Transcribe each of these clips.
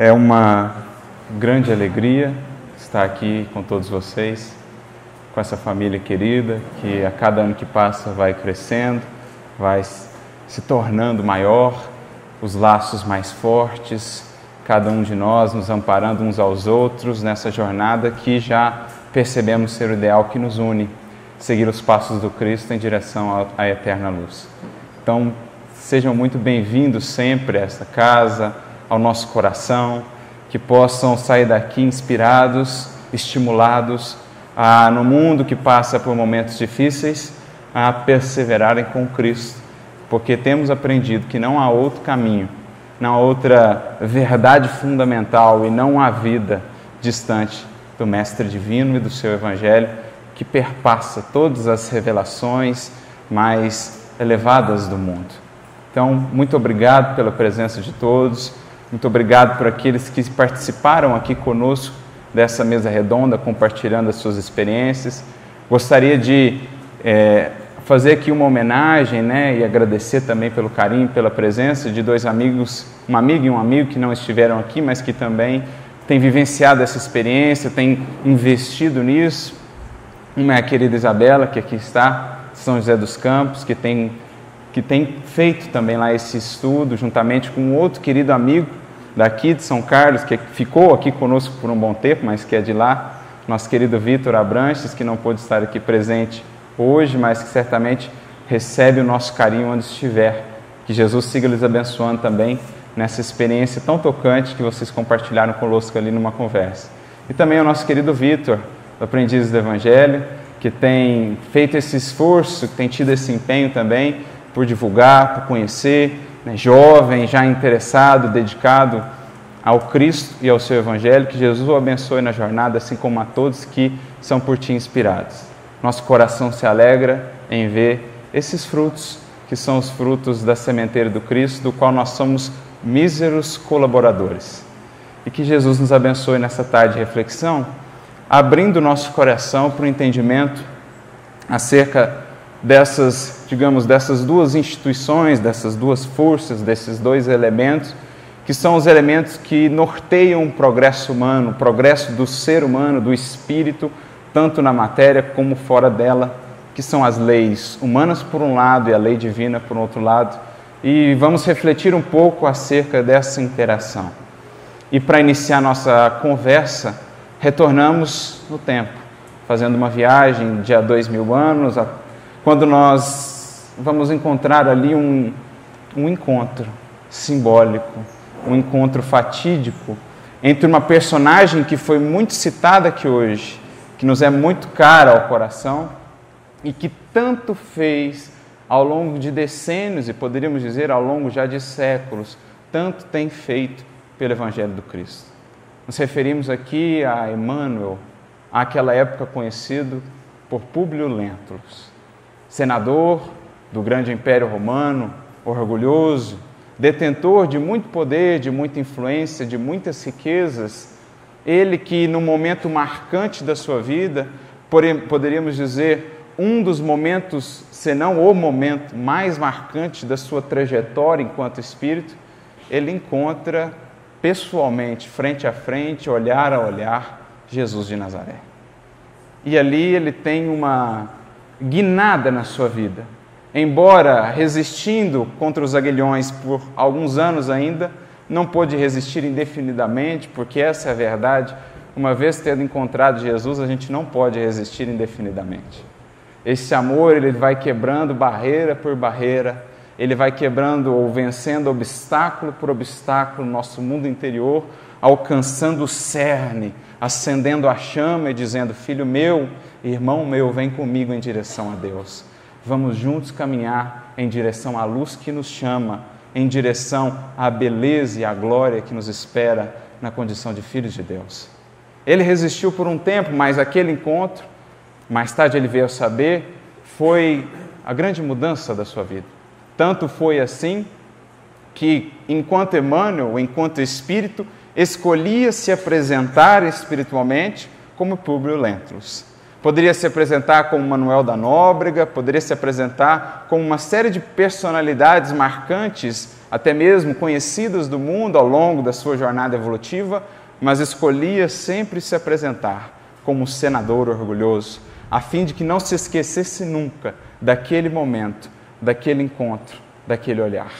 É uma grande alegria estar aqui com todos vocês, com essa família querida que a cada ano que passa vai crescendo, vai se tornando maior, os laços mais fortes, cada um de nós nos amparando uns aos outros nessa jornada que já percebemos ser o ideal que nos une, seguir os passos do Cristo em direção à eterna luz. Então, sejam muito bem-vindos sempre a esta casa, ao nosso coração, que possam sair daqui inspirados, estimulados a, no mundo que passa por momentos difíceis, a perseverarem com Cristo, porque temos aprendido que não há outro caminho, não há outra verdade fundamental e não há vida distante do Mestre Divino e do seu Evangelho que perpassa todas as revelações mais elevadas do mundo. Então, muito obrigado pela presença de todos. Muito obrigado por aqueles que participaram aqui conosco dessa mesa redonda, compartilhando as suas experiências. Gostaria de é, fazer aqui uma homenagem né, e agradecer também pelo carinho, pela presença de dois amigos, uma amiga e um amigo que não estiveram aqui, mas que também têm vivenciado essa experiência, têm investido nisso. Uma é a querida Isabela, que aqui está, São José dos Campos, que tem que tem feito também lá esse estudo, juntamente com outro querido amigo daqui de São Carlos, que ficou aqui conosco por um bom tempo, mas que é de lá, nosso querido Vitor Abranches, que não pôde estar aqui presente hoje, mas que certamente recebe o nosso carinho onde estiver. Que Jesus siga lhes abençoando também nessa experiência tão tocante que vocês compartilharam conosco ali numa conversa. E também o nosso querido Vitor, aprendiz do Evangelho, que tem feito esse esforço, que tem tido esse empenho também por divulgar, por conhecer, né, jovem, já interessado, dedicado ao Cristo e ao seu Evangelho. Que Jesus o abençoe na jornada, assim como a todos que são por ti inspirados. Nosso coração se alegra em ver esses frutos, que são os frutos da sementeira do Cristo, do qual nós somos míseros colaboradores. E que Jesus nos abençoe nessa tarde de reflexão, abrindo nosso coração para o entendimento acerca dessas, digamos, dessas duas instituições, dessas duas forças, desses dois elementos, que são os elementos que norteiam o progresso humano, o progresso do ser humano, do espírito, tanto na matéria como fora dela, que são as leis humanas por um lado e a lei divina por outro lado. E vamos refletir um pouco acerca dessa interação. E para iniciar nossa conversa, retornamos no tempo, fazendo uma viagem de há dois mil anos, quando nós vamos encontrar ali um, um encontro simbólico, um encontro fatídico entre uma personagem que foi muito citada aqui hoje, que nos é muito cara ao coração e que tanto fez ao longo de decênios e poderíamos dizer ao longo já de séculos, tanto tem feito pelo Evangelho do Cristo. Nos referimos aqui a Emmanuel, àquela época conhecido por Públio Lentulus senador do grande império romano, orgulhoso, detentor de muito poder, de muita influência, de muitas riquezas, ele que no momento marcante da sua vida, poderíamos dizer, um dos momentos, se não o momento mais marcante da sua trajetória enquanto espírito, ele encontra pessoalmente, frente a frente, olhar a olhar, Jesus de Nazaré. E ali ele tem uma guinada na sua vida. Embora resistindo contra os aguilhões por alguns anos ainda, não pôde resistir indefinidamente, porque essa é a verdade. Uma vez tendo encontrado Jesus, a gente não pode resistir indefinidamente. Esse amor, ele vai quebrando barreira por barreira, ele vai quebrando ou vencendo obstáculo por obstáculo no nosso mundo interior, alcançando o cerne, acendendo a chama e dizendo: Filho meu, irmão meu, vem comigo em direção a Deus. Vamos juntos caminhar em direção à luz que nos chama, em direção à beleza e à glória que nos espera na condição de filhos de Deus. Ele resistiu por um tempo, mas aquele encontro, mais tarde ele veio saber, foi a grande mudança da sua vida. Tanto foi assim que, enquanto Emmanuel, enquanto espírito, escolhia se apresentar espiritualmente como Públio Lentulus. Poderia se apresentar como Manuel da Nóbrega, poderia se apresentar como uma série de personalidades marcantes até mesmo conhecidas do mundo ao longo da sua jornada evolutiva, mas escolhia sempre se apresentar como um senador orgulhoso, a fim de que não se esquecesse nunca daquele momento, daquele encontro, daquele olhar.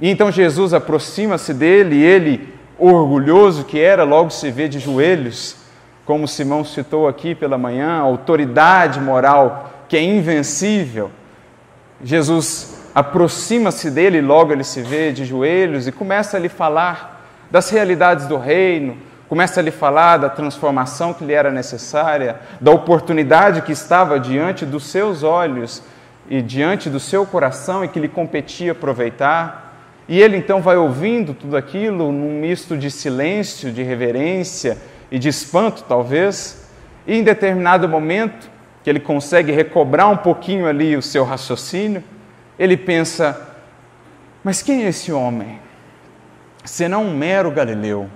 E então Jesus aproxima-se dele e ele, orgulhoso que era, logo se vê de joelhos, como Simão citou aqui pela manhã, autoridade moral que é invencível. Jesus aproxima-se dele, logo ele se vê de joelhos e começa a lhe falar das realidades do reino, começa a lhe falar da transformação que lhe era necessária, da oportunidade que estava diante dos seus olhos e diante do seu coração e que lhe competia aproveitar. E ele então vai ouvindo tudo aquilo num misto de silêncio, de reverência e de espanto, talvez, e em determinado momento, que ele consegue recobrar um pouquinho ali o seu raciocínio, ele pensa: mas quem é esse homem? Senão um mero galileu,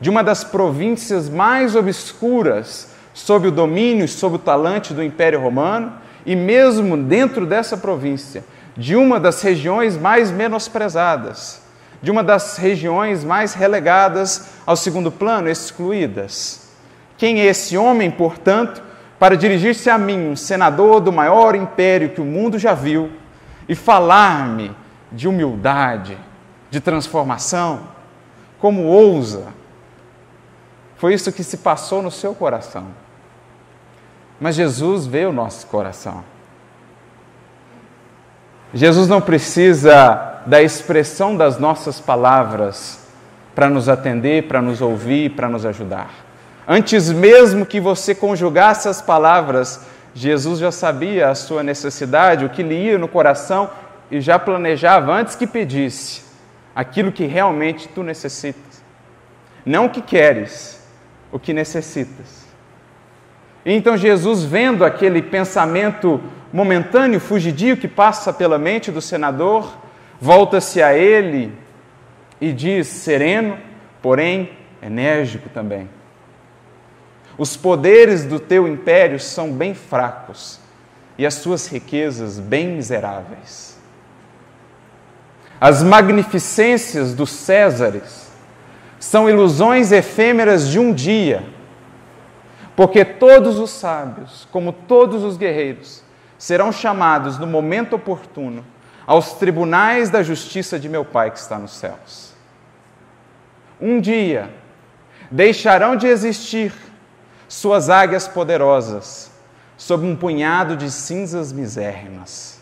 de uma das províncias mais obscuras sob o domínio e sob o talante do Império Romano, e mesmo dentro dessa província, de uma das regiões mais menosprezadas, de uma das regiões mais relegadas ao segundo plano, excluídas. Quem é esse homem, portanto, para dirigir-se a mim, um senador do maior império que o mundo já viu, e falar-me de humildade, de transformação? Como ousa? Foi isso que se passou no seu coração. Mas Jesus vê o nosso coração. Jesus não precisa da expressão das nossas palavras para nos atender, para nos ouvir, para nos ajudar. Antes mesmo que você conjugasse as palavras, Jesus já sabia a sua necessidade, o que lhe ia no coração e já planejava antes que pedisse aquilo que realmente tu necessitas. Não o que queres, o que necessitas. Então Jesus, vendo aquele pensamento momentâneo, fugidio que passa pela mente do senador, volta-se a ele e diz, sereno, porém enérgico também: Os poderes do teu império são bem fracos e as suas riquezas bem miseráveis. As magnificências dos Césares são ilusões efêmeras de um dia, porque todos os sábios, como todos os guerreiros, serão chamados no momento oportuno aos tribunais da justiça de meu Pai que está nos céus. Um dia deixarão de existir suas águias poderosas sob um punhado de cinzas misérrimas.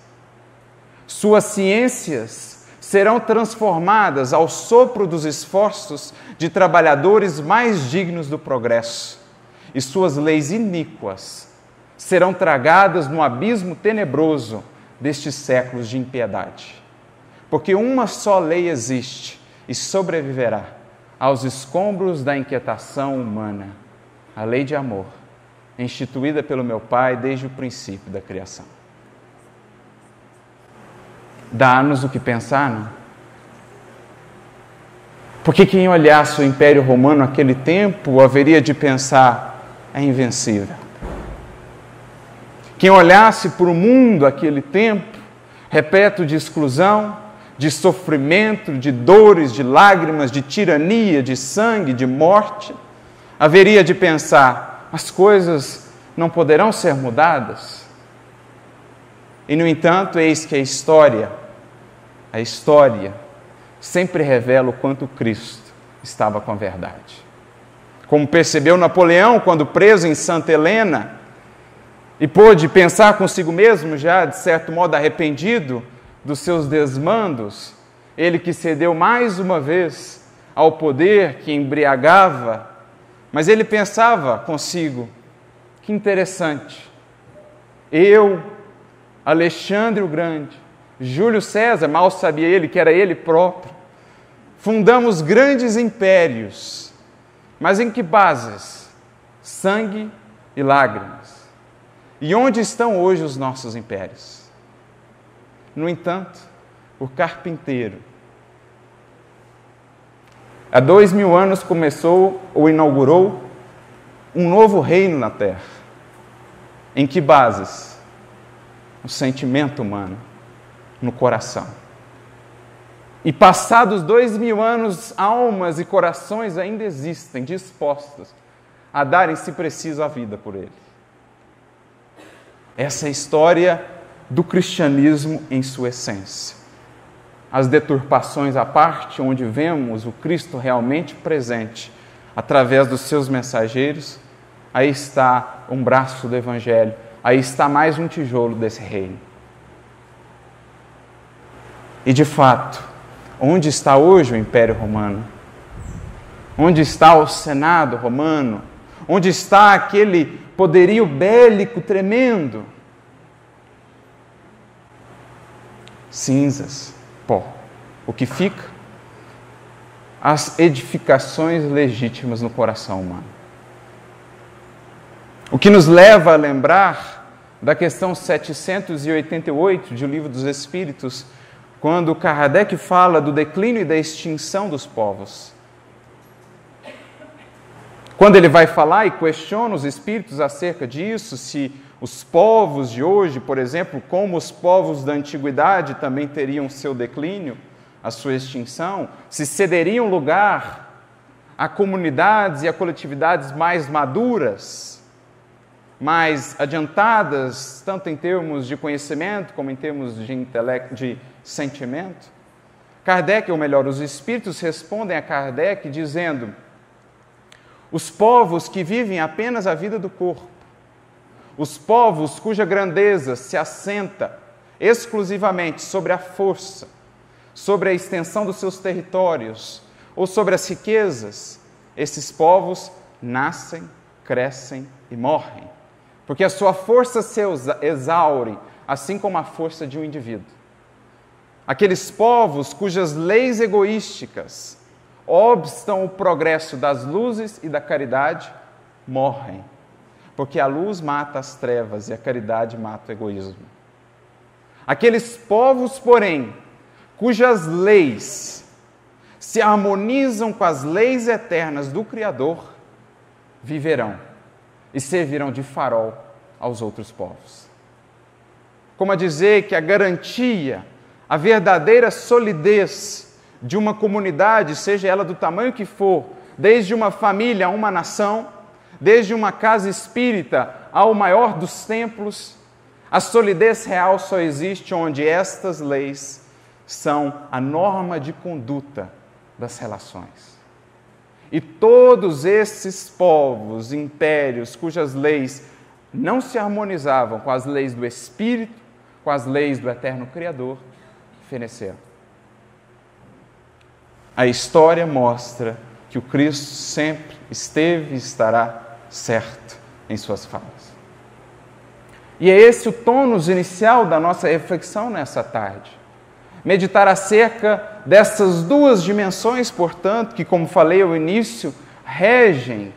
Suas ciências serão transformadas ao sopro dos esforços de trabalhadores mais dignos do progresso, e suas leis iníquas serão tragadas no abismo tenebroso destes séculos de impiedade. Porque uma só lei existe e sobreviverá aos escombros da inquietação humana, a lei de amor, instituída pelo meu Pai desde o princípio da criação. Dá-nos o que pensar, não? Porque quem olhasse o Império Romano naquele tempo haveria de pensar: é invencível. Quem olhasse para o mundo aquele tempo, repleto de exclusão, de sofrimento, de dores, de lágrimas, de tirania, de sangue, de morte, haveria de pensar: as coisas não poderão ser mudadas? E, no entanto, eis que a história, a história, sempre revela o quanto Cristo estava com a verdade. Como percebeu Napoleão quando preso em Santa Helena, e pôde pensar consigo mesmo, já de certo modo arrependido dos seus desmandos, ele que cedeu mais uma vez ao poder que embriagava, mas ele pensava consigo: que interessante, eu, Alexandre o Grande, Júlio César, mal sabia ele que era ele próprio, fundamos grandes impérios, mas em que bases? Sangue e lágrimas. E onde estão hoje os nossos impérios? No entanto, o carpinteiro, há dois mil anos começou ou inaugurou um novo reino na terra. Em que bases? No sentimento humano, no coração. E passados dois mil anos, almas e corações ainda existem dispostas a darem, se preciso, a vida por ele. Essa é a história do cristianismo em sua essência. As deturpações à parte, onde vemos o Cristo realmente presente através dos seus mensageiros, aí está um braço do Evangelho, aí está mais um tijolo desse reino. E de fato, Onde está hoje o Império Romano? Onde está o Senado romano? Onde está aquele poderio bélico tremendo? Cinzas, pó. O que fica? As edificações legítimas no coração humano. O que nos leva a lembrar da questão 788 de O Livro dos Espíritos, quando Kardec fala do declínio e da extinção dos povos. Quando ele vai falar e questiona os espíritos acerca disso, se os povos de hoje, por exemplo, como os povos da antiguidade também teriam seu declínio, a sua extinção, se cederiam lugar a comunidades e a coletividades mais maduras, mais adiantadas, tanto em termos de conhecimento como em termos de, intelecto, de sentimento? Kardec, ou melhor, os espíritos respondem a Kardec dizendo: os povos que vivem apenas a vida do corpo, os povos cuja grandeza se assenta exclusivamente sobre a força, sobre a extensão dos seus territórios ou sobre as riquezas, esses povos nascem, crescem e morrem, porque a sua força se exaure, assim como a força de um indivíduo. Aqueles povos cujas leis egoísticas obstam o progresso das luzes e da caridade morrem, porque a luz mata as trevas e a caridade mata o egoísmo. Aqueles povos, porém, cujas leis se harmonizam com as leis eternas do Criador, viverão e servirão de farol aos outros povos. Como a dizer que a garantia a verdadeira solidez de uma comunidade, seja ela do tamanho que for, desde uma família a uma nação, desde uma casa espírita ao maior dos templos, a solidez real só existe onde estas leis são a norma de conduta das relações. E todos esses povos, impérios, cujas leis não se harmonizavam com as leis do Espírito, com as leis do Eterno Criador, feneceram. A história mostra que o Cristo sempre esteve e estará certo em suas falas. E é esse o tônus inicial da nossa reflexão nessa tarde. Meditar acerca dessas duas dimensões, portanto, que, como falei ao início, regem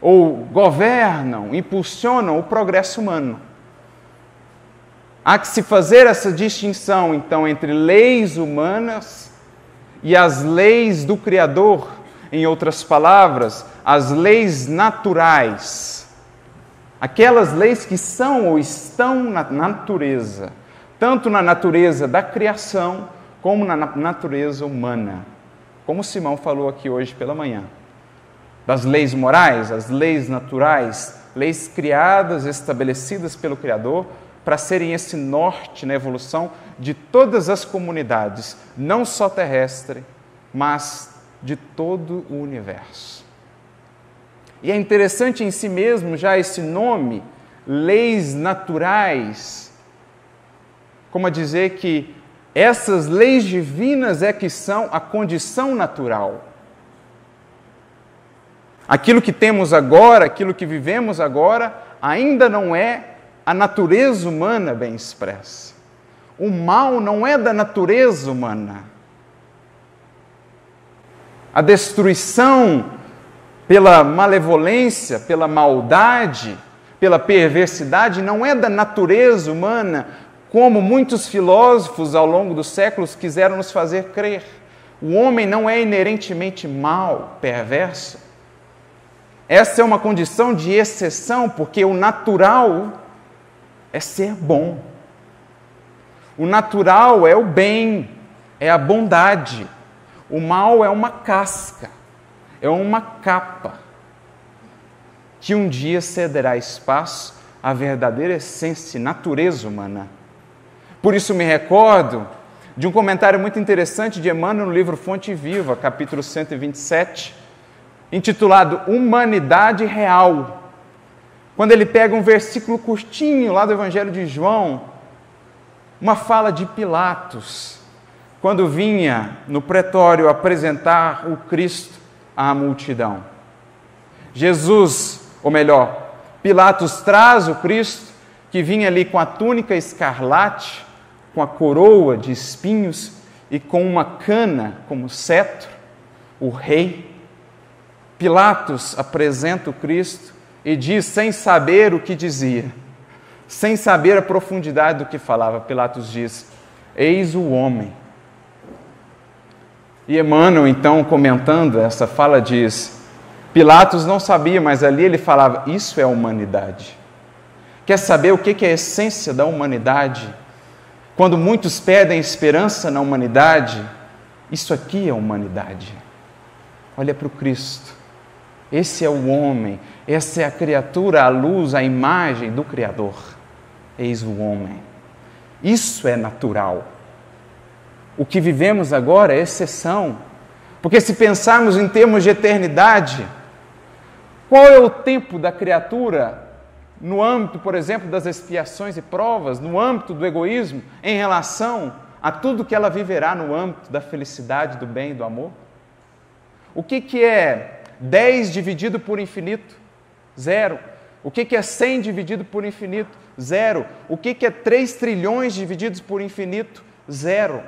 ou governam, impulsionam o progresso humano. Há que se fazer essa distinção, então, entre leis humanas e as leis do Criador, em outras palavras, as leis naturais. Aquelas leis que são ou estão na natureza, tanto na natureza da criação, como na natureza humana. Como Simão falou aqui hoje pela manhã. Das leis morais, as leis naturais, leis criadas, estabelecidas pelo Criador, para serem esse norte na evolução de todas as comunidades, não só terrestre, mas de todo o universo. E é interessante em si mesmo já esse nome, leis naturais, como a dizer que essas leis divinas é que são a condição natural. Aquilo que temos agora, aquilo que vivemos agora, ainda não é a natureza humana bem expressa. O mal não é da natureza humana. A destruição pela malevolência, pela maldade, pela perversidade não é da natureza humana, como muitos filósofos ao longo dos séculos quiseram nos fazer crer. O homem não é inerentemente mal, perverso. Essa é uma condição de exceção, porque o natural é ser bom. O natural é o bem, é a bondade. O mal é uma casca, é uma capa que um dia cederá espaço à verdadeira essência e natureza humana. Por isso me recordo de um comentário muito interessante de Emmanuel no livro Fonte Viva, capítulo 127, intitulado Humanidade Real. Quando ele pega um versículo curtinho lá do Evangelho de João, uma fala de Pilatos, quando vinha no pretório apresentar o Cristo à multidão. Jesus, ou melhor, Pilatos traz o Cristo que vinha ali com a túnica escarlate, com a coroa de espinhos e com uma cana como cetro, o rei. Pilatos apresenta o Cristo e diz, sem saber o que dizia, sem saber a profundidade do que falava, Pilatos diz: Eis o homem. E Emmanuel, então, comentando essa fala, diz: Pilatos não sabia, mas ali ele falava: Isso é a humanidade. Quer saber o que é a essência da humanidade? Quando muitos perdem esperança na humanidade, isso aqui é humanidade. Olha para o Cristo. Esse é o homem, essa é a criatura, a luz, a imagem do Criador. Eis o homem. Isso é natural. O que vivemos agora é exceção. Porque se pensarmos em termos de eternidade, qual é o tempo da criatura no âmbito, por exemplo, das expiações e provas, no âmbito do egoísmo, em relação a tudo que ela viverá no âmbito da felicidade, do bem e do amor? O que, que é 10 dividido por infinito? Zero. O que, que é 100 dividido por infinito? Zero. O que, é 3 trilhões divididos por infinito? Zero.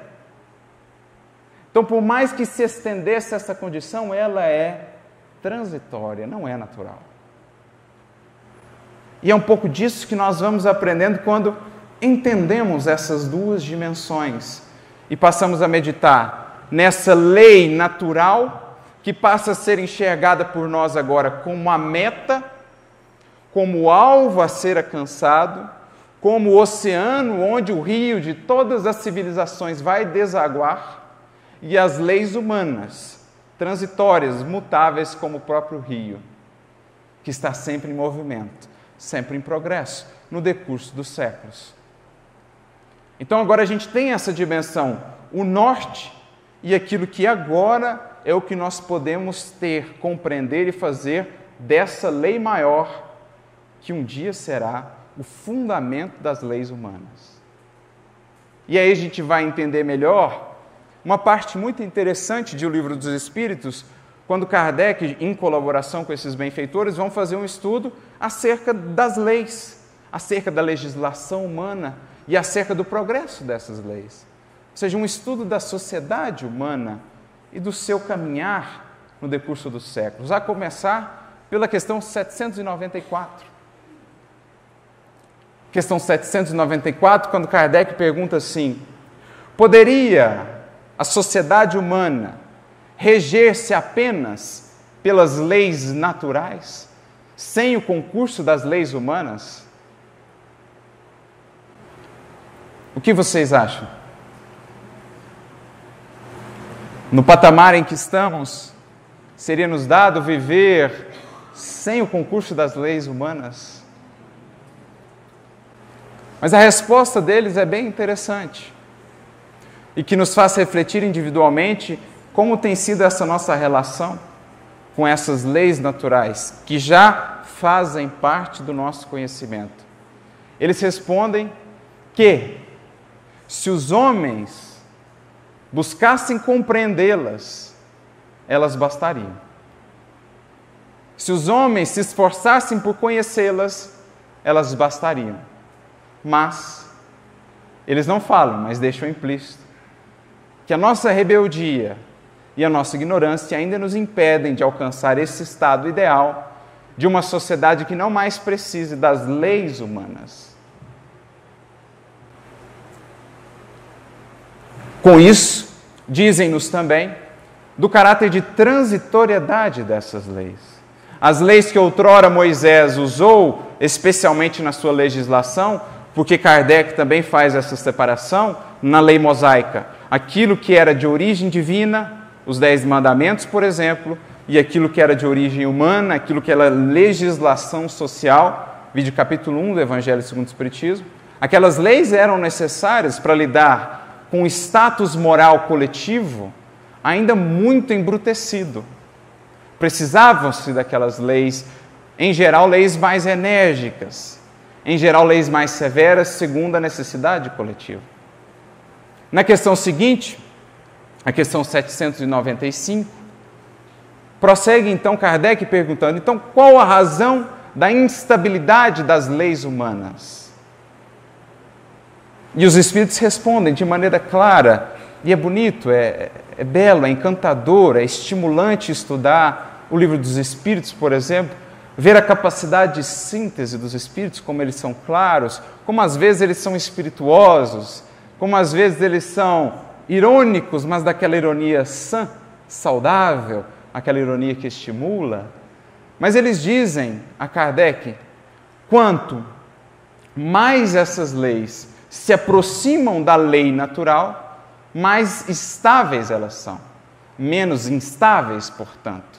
Então, por mais que se estendesse essa condição, ela é transitória, não é natural. E é um pouco disso que nós vamos aprendendo quando entendemos essas duas dimensões e passamos a meditar nessa lei natural que passa a ser enxergada por nós agora como a meta, como alvo a ser alcançado, como o oceano onde o rio de todas as civilizações vai desaguar, e as leis humanas, transitórias, mutáveis como o próprio rio, que está sempre em movimento sempre em progresso, no decurso dos séculos. Então agora a gente tem essa dimensão, o norte e aquilo que agora é o que nós podemos ter, compreender e fazer dessa lei maior que um dia será o fundamento das leis humanas. E aí a gente vai entender melhor uma parte muito interessante de O Livro dos Espíritos, quando Kardec, em colaboração com esses benfeitores, vão fazer um estudo acerca das leis, acerca da legislação humana e acerca do progresso dessas leis. Ou seja, um estudo da sociedade humana e do seu caminhar no decurso dos séculos, a começar pela questão 794. Questão 794, quando Kardec pergunta assim: poderia a sociedade humana reger-se apenas pelas leis naturais, sem o concurso das leis humanas? O que vocês acham? No patamar em que estamos, seria nos dado viver sem o concurso das leis humanas? Mas a resposta deles é bem interessante e que nos faz refletir individualmente como tem sido essa nossa relação com essas leis naturais que já fazem parte do nosso conhecimento? Eles respondem que se os homens buscassem compreendê-las, elas bastariam. Se os homens se esforçassem por conhecê-las, elas bastariam. Mas eles não falam, mas deixam implícito que a nossa rebeldia e a nossa ignorância ainda nos impedem de alcançar esse estado ideal de uma sociedade que não mais precise das leis humanas. Com isso, dizem-nos também do caráter de transitoriedade dessas leis. As leis que outrora Moisés usou, especialmente na sua legislação, porque Kardec também faz essa separação na lei mosaica aquilo que era de origem divina, os Dez Mandamentos, por exemplo, e aquilo que era de origem humana, aquilo que era legislação social, vídeo capítulo 1 do Evangelho segundo o Espiritismo. Aquelas leis eram necessárias para lidar com o status moral coletivo ainda muito embrutecido. Precisavam-se daquelas leis, em geral, leis mais enérgicas, em geral, leis mais severas, segundo a necessidade coletiva. Na questão seguinte, a questão 795, prossegue então Kardec perguntando: então qual a razão da instabilidade das leis humanas? E os Espíritos respondem de maneira clara, e é bonito, é, é belo, é encantador, é estimulante estudar o livro dos Espíritos, por exemplo, ver a capacidade de síntese dos Espíritos, como eles são claros, como às vezes eles são espirituosos, como às vezes eles são irônicos, mas daquela ironia sã, saudável, aquela ironia que estimula. Mas eles dizem a Kardec: quanto mais essas leis se aproximam da lei natural, mais estáveis elas são, menos instáveis, portanto.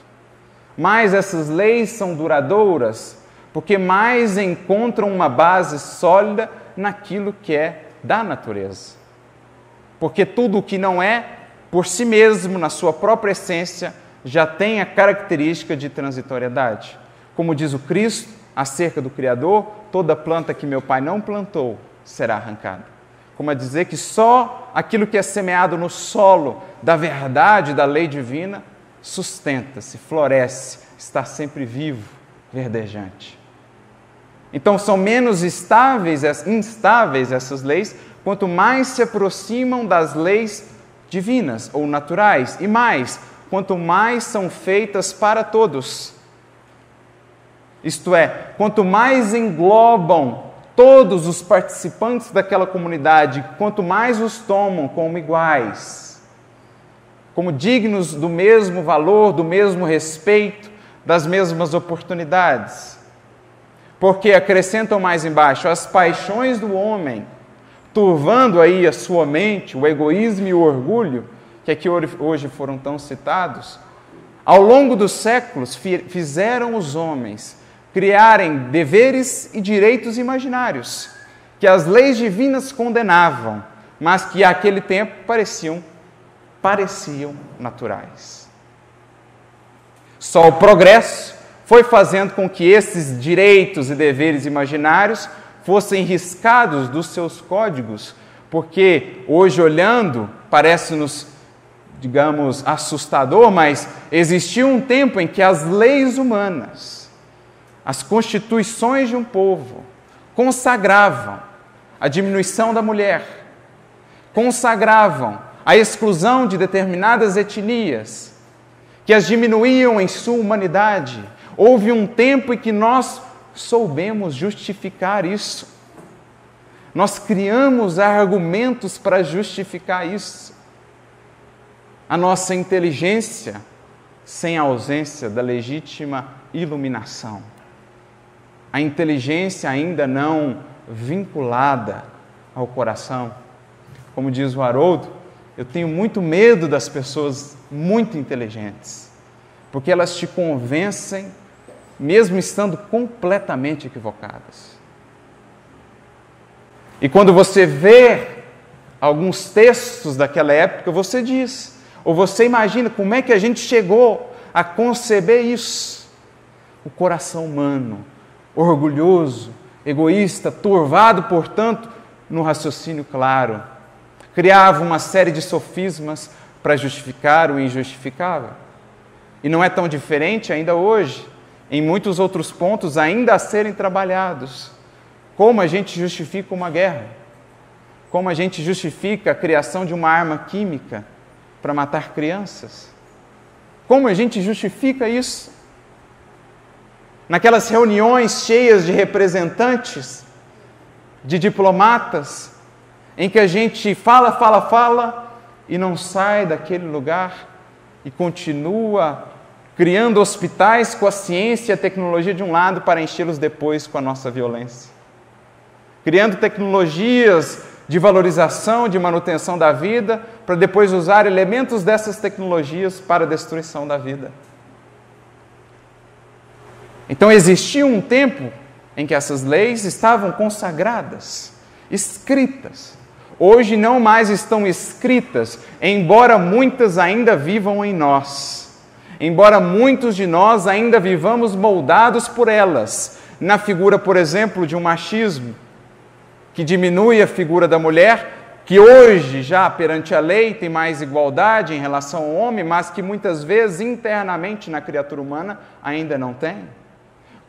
Mais essas leis são duradouras, porque mais encontram uma base sólida naquilo que é da natureza. Porque tudo o que não é, por si mesmo, na sua própria essência, já tem a característica de transitoriedade. Como diz o Cristo acerca do Criador, toda planta que meu Pai não plantou será arrancada. Como a dizer que só aquilo que é semeado no solo da verdade, da lei divina, sustenta-se, floresce, está sempre vivo, verdejante. Então são menos estáveis, instáveis essas leis, quanto mais se aproximam das leis divinas ou naturais, e mais, quanto mais são feitas para todos. Isto é, quanto mais englobam todos os participantes daquela comunidade, quanto mais os tomam como iguais, como dignos do mesmo valor, do mesmo respeito, das mesmas oportunidades. Porque acrescentam mais embaixo as paixões do homem turvando aí a sua mente, o egoísmo e o orgulho, que aqui hoje foram tão citados, ao longo dos séculos fizeram os homens criarem deveres e direitos imaginários, que as leis divinas condenavam, mas que àquele tempo pareciam pareciam naturais. Só o progresso foi fazendo com que esses direitos e deveres imaginários fossem riscados dos seus códigos, porque hoje olhando parece-nos, digamos, assustador, mas existia um tempo em que as leis humanas, as constituições de um povo, consagravam a diminuição da mulher, consagravam a exclusão de determinadas etnias, que as diminuíam em sua humanidade. Houve um tempo em que nós soubemos justificar isso. Nós criamos argumentos para justificar isso. A nossa inteligência sem a ausência da legítima iluminação. A inteligência ainda não vinculada ao coração. Como diz o Haroldo, eu tenho muito medo das pessoas muito inteligentes, porque elas te convencem mesmo estando completamente equivocadas. E quando você vê alguns textos daquela época, você diz, ou você imagina como é que a gente chegou a conceber isso. O coração humano, orgulhoso, egoísta, turvado, portanto, no raciocínio claro, criava uma série de sofismas para justificar o injustificável. E não é tão diferente ainda hoje em muitos outros pontos ainda a serem trabalhados. Como a gente justifica uma guerra? Como a gente justifica a criação de uma arma química para matar crianças? Como a gente justifica isso? Naquelas reuniões cheias de representantes, de diplomatas, em que a gente fala, fala, fala e não sai daquele lugar e continua criando hospitais com a ciência e a tecnologia de um lado para enchê-los depois com a nossa violência. Criando tecnologias de valorização, de manutenção da vida, para depois usar elementos dessas tecnologias para a destruição da vida. Então existia um tempo em que essas leis estavam consagradas, escritas. Hoje não mais estão escritas, embora muitas ainda vivam em nós. Embora muitos de nós ainda vivamos moldados por elas, na figura, por exemplo, de um machismo que diminui a figura da mulher, que hoje já perante a lei tem mais igualdade em relação ao homem, mas que muitas vezes internamente na criatura humana ainda não tem.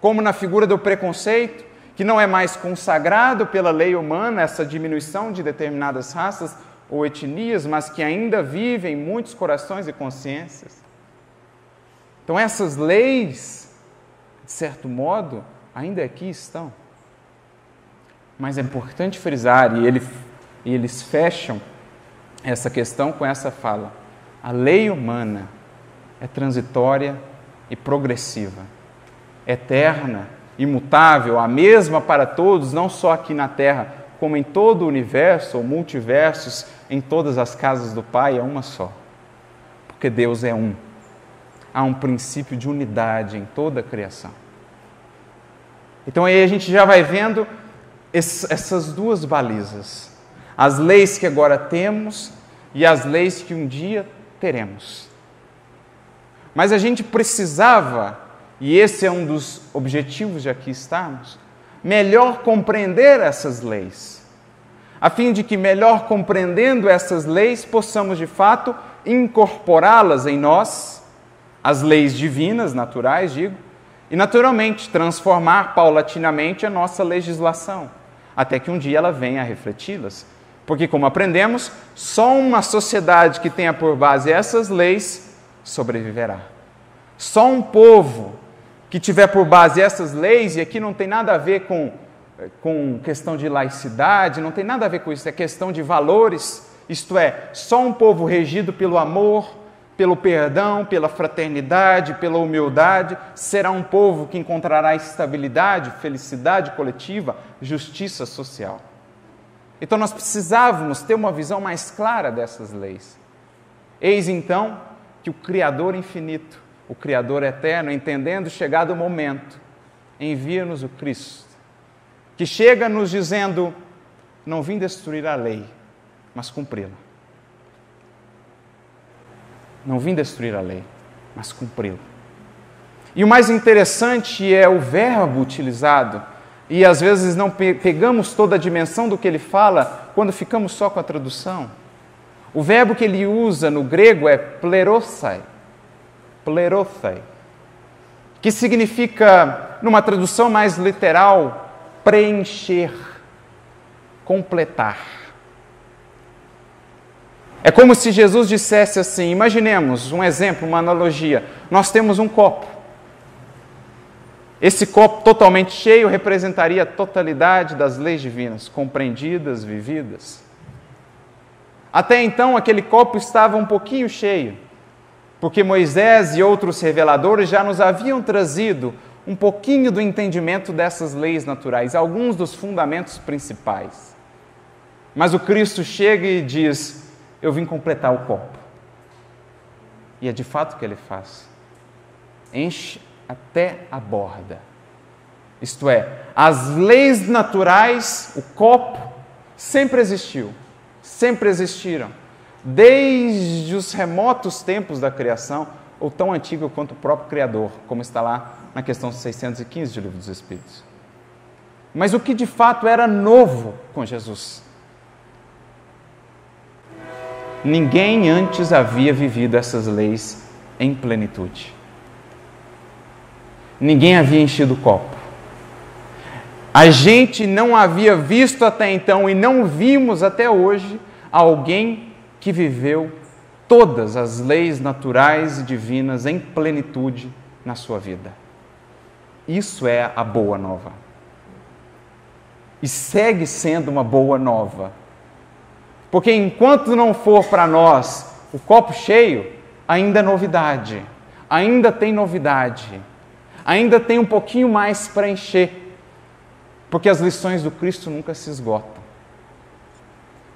Como na figura do preconceito, que não é mais consagrado pela lei humana essa diminuição de determinadas raças ou etnias, mas que ainda vive em muitos corações e consciências. Então essas leis, de certo modo, ainda aqui estão. Mas é importante frisar, e, ele, e eles fecham essa questão com essa fala: a lei humana é transitória e progressiva, eterna, imutável, a mesma para todos, não só aqui na terra, como em todo o universo ou multiversos, em todas as casas do Pai, é uma só. Porque Deus é um. Há um princípio de unidade em toda a criação. Então aí a gente já vai vendo essas duas balizas: as leis que agora temos e as leis que um dia teremos. Mas a gente precisava, e esse é um dos objetivos de aqui estarmos, melhor compreender essas leis, a fim de que, melhor compreendendo essas leis, possamos de fato incorporá-las em nós, as leis divinas, naturais, digo, e naturalmente transformar paulatinamente a nossa legislação até que um dia ela venha a refleti-las. Porque, como aprendemos, só uma sociedade que tenha por base essas leis sobreviverá. Só um povo que tiver por base essas leis, e aqui não tem nada a ver com, com questão de laicidade, não tem nada a ver com isso, é questão de valores, isto é, só um povo regido pelo amor, pelo perdão, pela fraternidade, pela humildade, será um povo que encontrará estabilidade, felicidade coletiva, justiça social. Então nós precisávamos ter uma visão mais clara dessas leis. Eis então que o Criador infinito, o Criador eterno, entendendo chegado o momento, envia-nos o Cristo, que chega nos dizendo: Não vim destruir a lei, mas cumpri-la. Não vim destruir a lei, mas cumpri-la. E o mais interessante é o verbo utilizado, e às vezes não pegamos toda a dimensão do que ele fala quando ficamos só com a tradução. O verbo que ele usa no grego é plerosai, plerosai, que significa, numa tradução mais literal, preencher, completar. É como se Jesus dissesse assim: imaginemos um exemplo, uma analogia. Nós temos um copo. Esse copo totalmente cheio representaria a totalidade das leis divinas, compreendidas, vividas. Até então, aquele copo estava um pouquinho cheio, porque Moisés e outros reveladores já nos haviam trazido um pouquinho do entendimento dessas leis naturais, alguns dos fundamentos principais. Mas o Cristo chega e diz: eu vim completar o copo. E é de fato o que ele faz. Enche até a borda. Isto é, as leis naturais, o copo, sempre existiu, sempre existiram, desde os remotos tempos da criação, ou tão antigo quanto o próprio Criador, como está lá na questão 615 do Livro dos Espíritos. Mas o que de fato era novo com Jesus? Ninguém antes havia vivido essas leis em plenitude. Ninguém havia enchido o copo. A gente não havia visto até então e não vimos até hoje alguém que viveu todas as leis naturais e divinas em plenitude na sua vida. Isso é a boa nova. E segue sendo uma boa nova porque enquanto não for para nós o copo cheio, ainda é novidade, ainda tem novidade, ainda tem um pouquinho mais para encher, porque as lições do Cristo nunca se esgotam.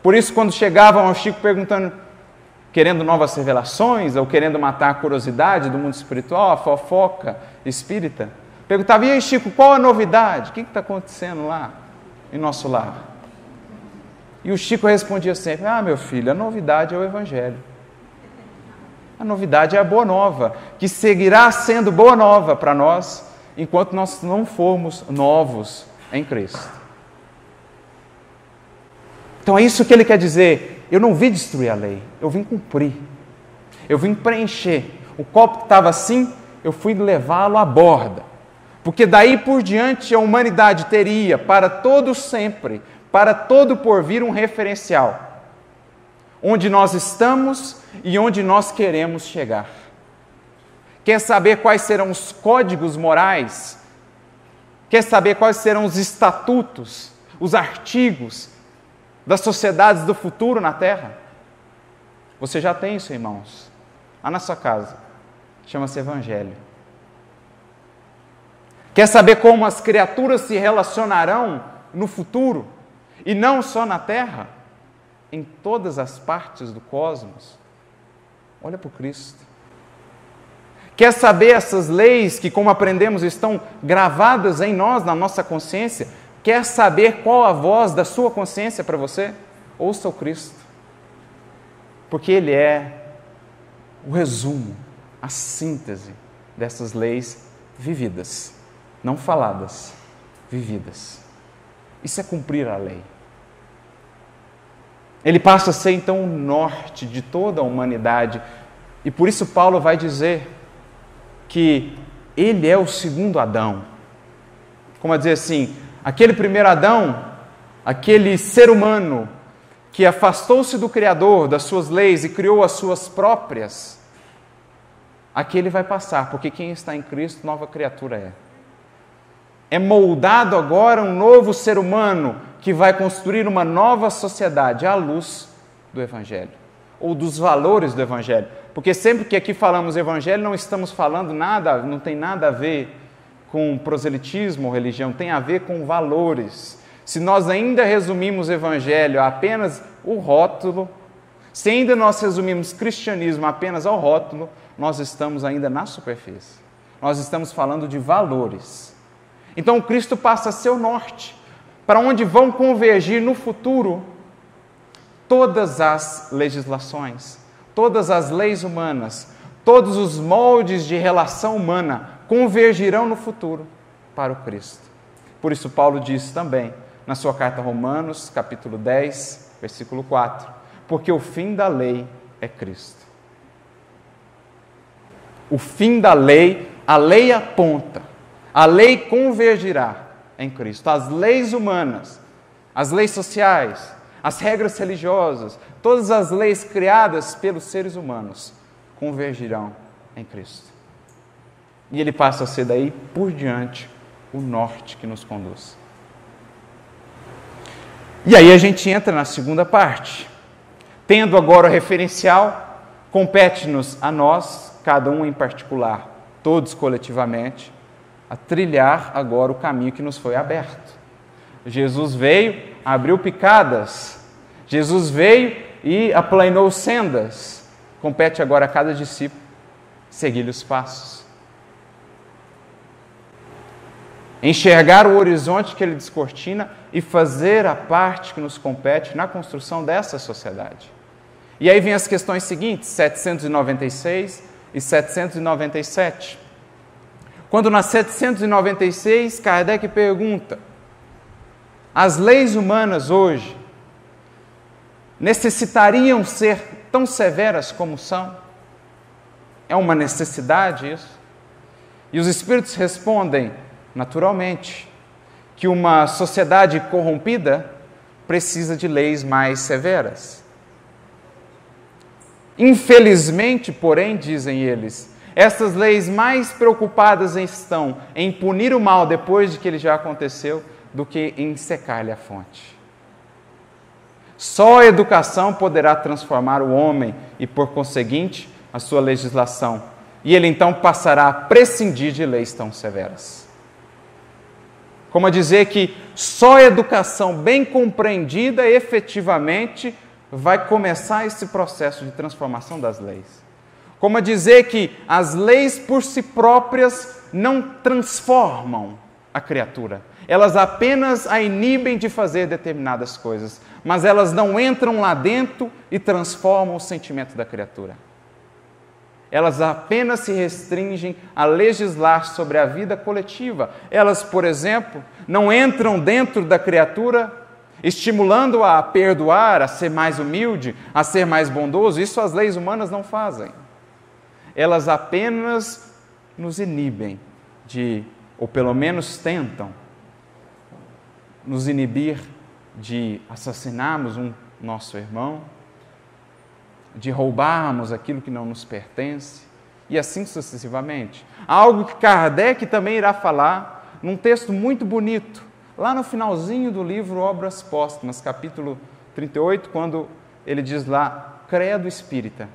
Por isso, quando chegavam ao Chico perguntando, querendo novas revelações, ou querendo matar a curiosidade do mundo espiritual, a fofoca espírita, perguntava: e aí, Chico, qual a novidade? O que está acontecendo lá, em nosso lar? E o Chico respondia sempre: Ah, meu filho, a novidade é o Evangelho. A novidade é a boa nova, que seguirá sendo boa nova para nós enquanto nós não formos novos em Cristo. Então é isso que ele quer dizer. Eu não vim destruir a lei, eu vim cumprir. Eu vim preencher. O copo que estava assim, eu fui levá-lo à borda. Porque daí por diante a humanidade teria para todo sempre, para todo porvir um referencial onde nós estamos e onde nós queremos chegar. Quer saber quais serão os códigos morais? Quer saber quais serão os estatutos, os artigos das sociedades do futuro na Terra? Você já tem isso, irmãos, lá na sua casa. Chama-se Evangelho. Quer saber como as criaturas se relacionarão no futuro e não só na Terra? em todas as partes do cosmos. Olha para o Cristo. Quer saber essas leis que, como aprendemos, estão gravadas em nós, na nossa consciência? Quer saber qual a voz da sua consciência para você? Ouça o Cristo. Porque Ele é o resumo, a síntese dessas leis vividas, não faladas, vividas. Isso é cumprir a lei. Ele passa a ser então o norte de toda a humanidade. E por isso Paulo vai dizer que ele é o segundo Adão. Como a dizer assim, aquele primeiro Adão, aquele ser humano que afastou-se do Criador, das suas leis e criou as suas próprias, aquele vai passar, porque quem está em Cristo, nova criatura é. É moldado agora um novo ser humano que vai construir uma nova sociedade à luz do Evangelho, ou dos valores do Evangelho. Porque sempre que aqui falamos Evangelho, não estamos falando nada, não tem nada a ver com proselitismo religião, tem a ver com valores. Se nós ainda resumimos o Evangelho a apenas o rótulo, se ainda nós resumimos cristianismo apenas ao rótulo, nós estamos ainda na superfície. Nós estamos falando de valores. Então Cristo passa a ser o norte para onde vão convergir no futuro todas as legislações, todas as leis humanas, todos os moldes de relação humana convergirão no futuro para o Cristo. Por isso, Paulo diz também na sua carta a Romanos, capítulo 10, versículo 4: Porque o fim da lei é Cristo. O fim da lei, a lei aponta, a lei convergirá em Cristo. As leis humanas, as leis sociais, as regras religiosas, todas as leis criadas pelos seres humanos convergirão em Cristo. E ele passa a ser daí por diante o norte que nos conduz. E aí a gente entra na segunda parte. Tendo agora o referencial, compete-nos a nós, cada um em particular, todos coletivamente, a trilhar agora o caminho que nos foi aberto. Jesus veio, abriu picadas. Jesus veio e aplainou sendas. Compete agora a cada discípulo seguir os passos. Enxergar o horizonte que ele descortina e fazer a parte que nos compete na construção dessa sociedade. E aí vem as questões seguintes, 796 e 797. Quando na 796, Kardec pergunta: as leis humanas hoje necessitariam ser tão severas como são? É uma necessidade isso? E os espíritos respondem, naturalmente, que uma sociedade corrompida precisa de leis mais severas. Infelizmente, porém, dizem eles, essas leis mais preocupadas estão em punir o mal depois de que ele já aconteceu do que em secar-lhe a fonte. Só a educação poderá transformar o homem e, por conseguinte, a sua legislação. E ele então passará a prescindir de leis tão severas. Como a dizer que só a educação bem compreendida efetivamente vai começar esse processo de transformação das leis. Como a dizer que as leis por si próprias não transformam a criatura, elas apenas a inibem de fazer determinadas coisas, mas elas não entram lá dentro e transformam o sentimento da criatura. Elas apenas se restringem a legislar sobre a vida coletiva. Elas, por exemplo, não entram dentro da criatura estimulando-a a perdoar, a ser mais humilde, a ser mais bondoso. Isso as leis humanas não fazem. Elas apenas nos inibem de, ou pelo menos tentam, nos inibir de assassinarmos um nosso irmão, de roubarmos aquilo que não nos pertence, e assim sucessivamente. Algo que Kardec também irá falar num texto muito bonito, lá no finalzinho do livro Obras Póstumas, capítulo 38, quando ele diz lá, Credo Espírita.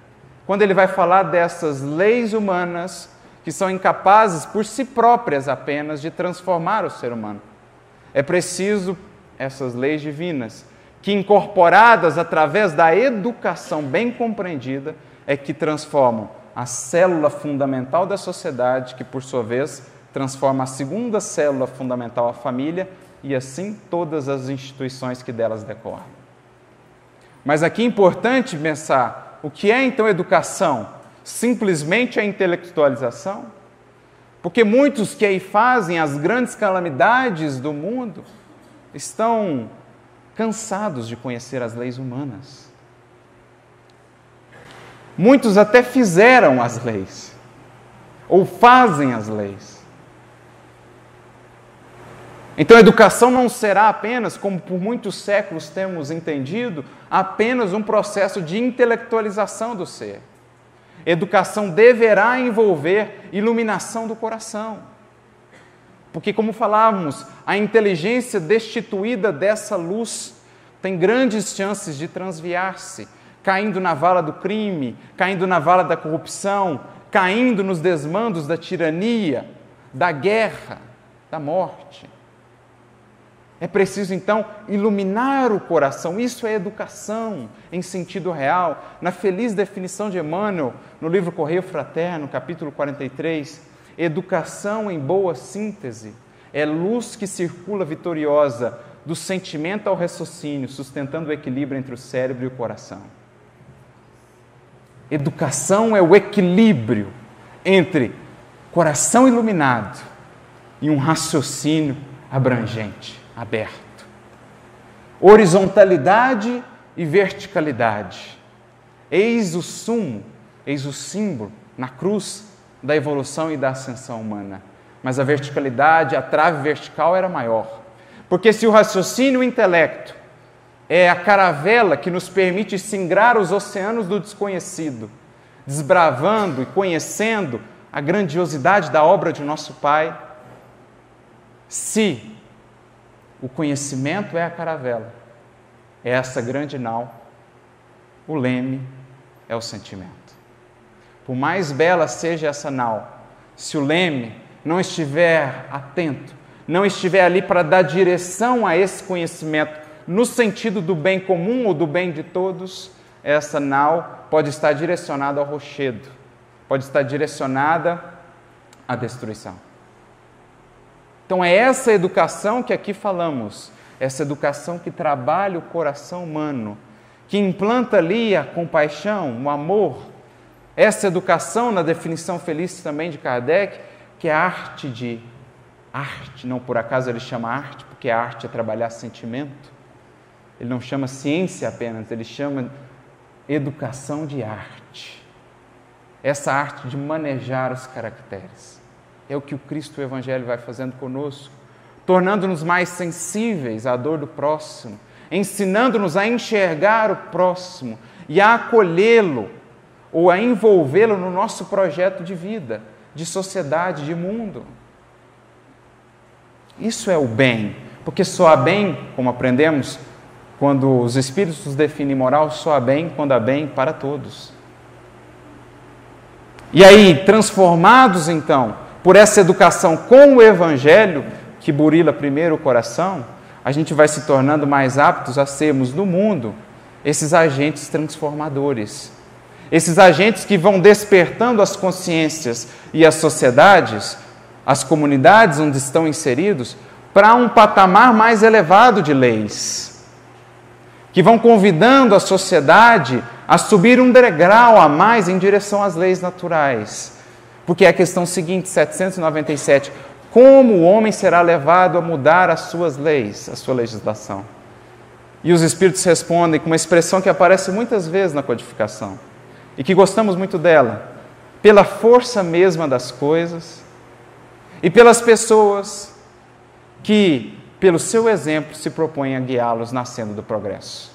Quando ele vai falar dessas leis humanas que são incapazes por si próprias apenas de transformar o ser humano. É preciso essas leis divinas que, incorporadas através da educação bem compreendida, é que transformam a célula fundamental da sociedade, que por sua vez transforma a segunda célula fundamental, a família, e assim todas as instituições que delas decorrem. Mas aqui é importante pensar o que é então educação? Simplesmente a intelectualização? Porque muitos que aí fazem as grandes calamidades do mundo estão cansados de conhecer as leis humanas. Muitos até fizeram as leis, ou fazem as leis. Então a educação não será apenas, como por muitos séculos temos entendido, apenas um processo de intelectualização do ser. Educação deverá envolver iluminação do coração. Porque, como falávamos, a inteligência destituída dessa luz tem grandes chances de transviar-se, caindo na vala do crime, caindo na vala da corrupção, caindo nos desmandos da tirania, da guerra, da morte. É preciso então iluminar o coração, isso é educação em sentido real. Na feliz definição de Emmanuel, no livro Correio Fraterno, capítulo 43, Educação em boa síntese é luz que circula vitoriosa do sentimento ao raciocínio, sustentando o equilíbrio entre o cérebro e o coração. Educação é o equilíbrio entre coração iluminado e um raciocínio abrangente, aberto. Horizontalidade e verticalidade. Eis o sumo, eis o símbolo na cruz da evolução e da ascensão humana. Mas a verticalidade, a trave vertical era maior. Porque se o raciocínio e o intelecto é a caravela que nos permite singrar os oceanos do desconhecido, desbravando e conhecendo a grandiosidade da obra de nosso Pai, se o conhecimento é a caravela, é essa grande nau, o leme é o sentimento. Por mais bela seja essa nau, se o leme não estiver atento, não estiver ali para dar direção a esse conhecimento, no sentido do bem comum ou do bem de todos, essa nau pode estar direcionada ao rochedo, pode estar direcionada à destruição. Então é essa educação que aqui falamos, essa educação que trabalha o coração humano, que implanta ali a compaixão, o amor, essa educação, na definição feliz também de Kardec, que é a arte de arte, não por acaso ele chama arte, porque a arte é trabalhar sentimento. Ele não chama ciência apenas, ele chama educação de arte. Essa arte de manejar os caracteres. É o que o Cristo o Evangelho vai fazendo conosco, tornando-nos mais sensíveis à dor do próximo, ensinando-nos a enxergar o próximo e a acolhê-lo ou a envolvê-lo no nosso projeto de vida, de sociedade, de mundo. Isso é o bem, porque só há bem, como aprendemos, quando os Espíritos definem moral, só há bem quando há bem para todos. E aí, transformados então por essa educação com o Evangelho, que burila primeiro o coração, a gente vai se tornando mais aptos a sermos no mundo esses agentes transformadores. Esses agentes que vão despertando as consciências e as sociedades, as comunidades onde estão inseridos, para um patamar mais elevado de leis, que vão convidando a sociedade a subir um degrau a mais em direção às leis naturais. Porque é a questão seguinte, 797, como o homem será levado a mudar as suas leis, a sua legislação? E os Espíritos respondem com uma expressão que aparece muitas vezes na codificação e que gostamos muito dela, pela força mesma das coisas e pelas pessoas que, pelo seu exemplo, se propõem a guiá-los na senda do progresso.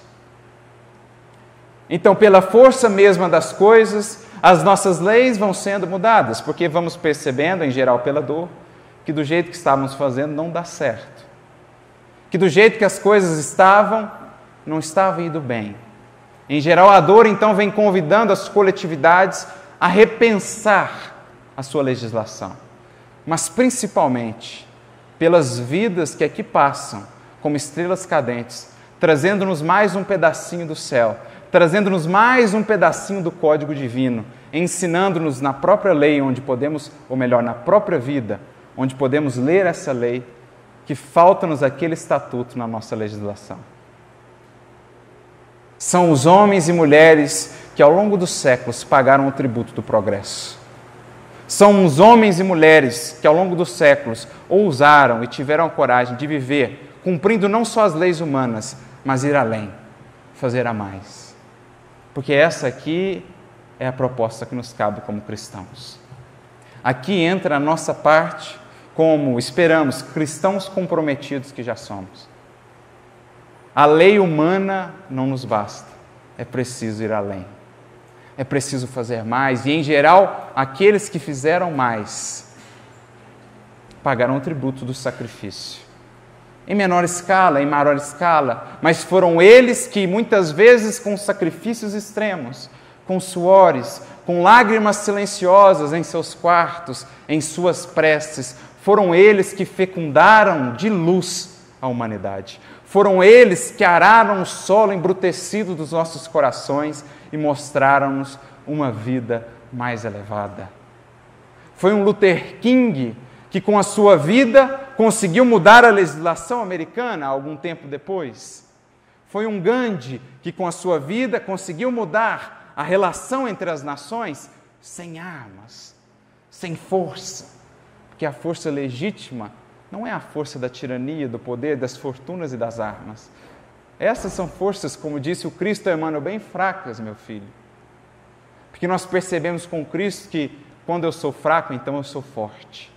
Então, pela força mesma das coisas, as nossas leis vão sendo mudadas, porque vamos percebendo, em geral pela dor, que do jeito que estávamos fazendo não dá certo. Que do jeito que as coisas estavam, não estava indo bem. Em geral, a dor então vem convidando as coletividades a repensar a sua legislação, mas principalmente pelas vidas que aqui passam, como estrelas cadentes, trazendo-nos mais um pedacinho do céu, trazendo-nos mais um pedacinho do código divino, ensinando-nos na própria lei, onde podemos, ou melhor, na própria vida, onde podemos ler essa lei, que falta-nos aquele estatuto na nossa legislação. São os homens e mulheres que ao longo dos séculos pagaram o tributo do progresso. São os homens e mulheres que ao longo dos séculos ousaram e tiveram a coragem de viver cumprindo não só as leis humanas, mas ir além, fazer a mais porque essa aqui é a proposta que nos cabe como cristãos. Aqui entra a nossa parte como esperamos, cristãos comprometidos que já somos. A lei humana não nos basta, é preciso ir além. É preciso fazer mais, e em geral, aqueles que fizeram mais pagaram o tributo do sacrifício em menor escala, em maior escala, mas foram eles que muitas vezes com sacrifícios extremos, com suores, com lágrimas silenciosas em seus quartos, em suas preces, foram eles que fecundaram de luz a humanidade. Foram eles que araram o solo embrutecido dos nossos corações e mostraram-nos uma vida mais elevada. Foi um Luther King que, com a sua vida, conseguiu mudar a legislação americana algum tempo depois. Foi um Gandhi que, com a sua vida, conseguiu mudar a relação entre as nações sem armas, sem força. Porque a força legítima não é a força da tirania, do poder, das fortunas e das armas. Essas são forças, como disse o Cristo Emmanuel, bem fracas, meu filho. Porque nós percebemos com Cristo que quando eu sou fraco, então eu sou forte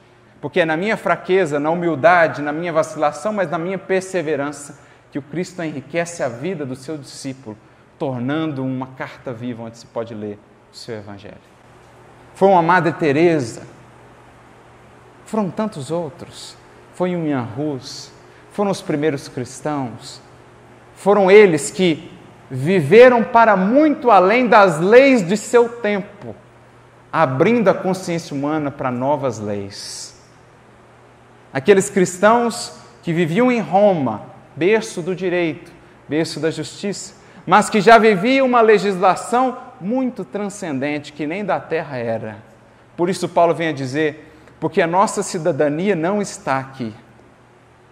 porque é na minha fraqueza, na humildade, na minha vacilação, mas na minha perseverança, que o Cristo enriquece a vida do seu discípulo, tornando uma carta viva onde se pode ler o seu Evangelho. Foi uma Madre Teresa, foram tantos outros, foi um Ian Rus, foram os primeiros cristãos, foram eles que viveram para muito além das leis de seu tempo, abrindo a consciência humana para novas leis. Aqueles cristãos que viviam em Roma, berço do direito, berço da justiça, mas que já viviam uma legislação muito transcendente, que nem da terra era. Por isso, Paulo vem a dizer: porque a nossa cidadania não está aqui,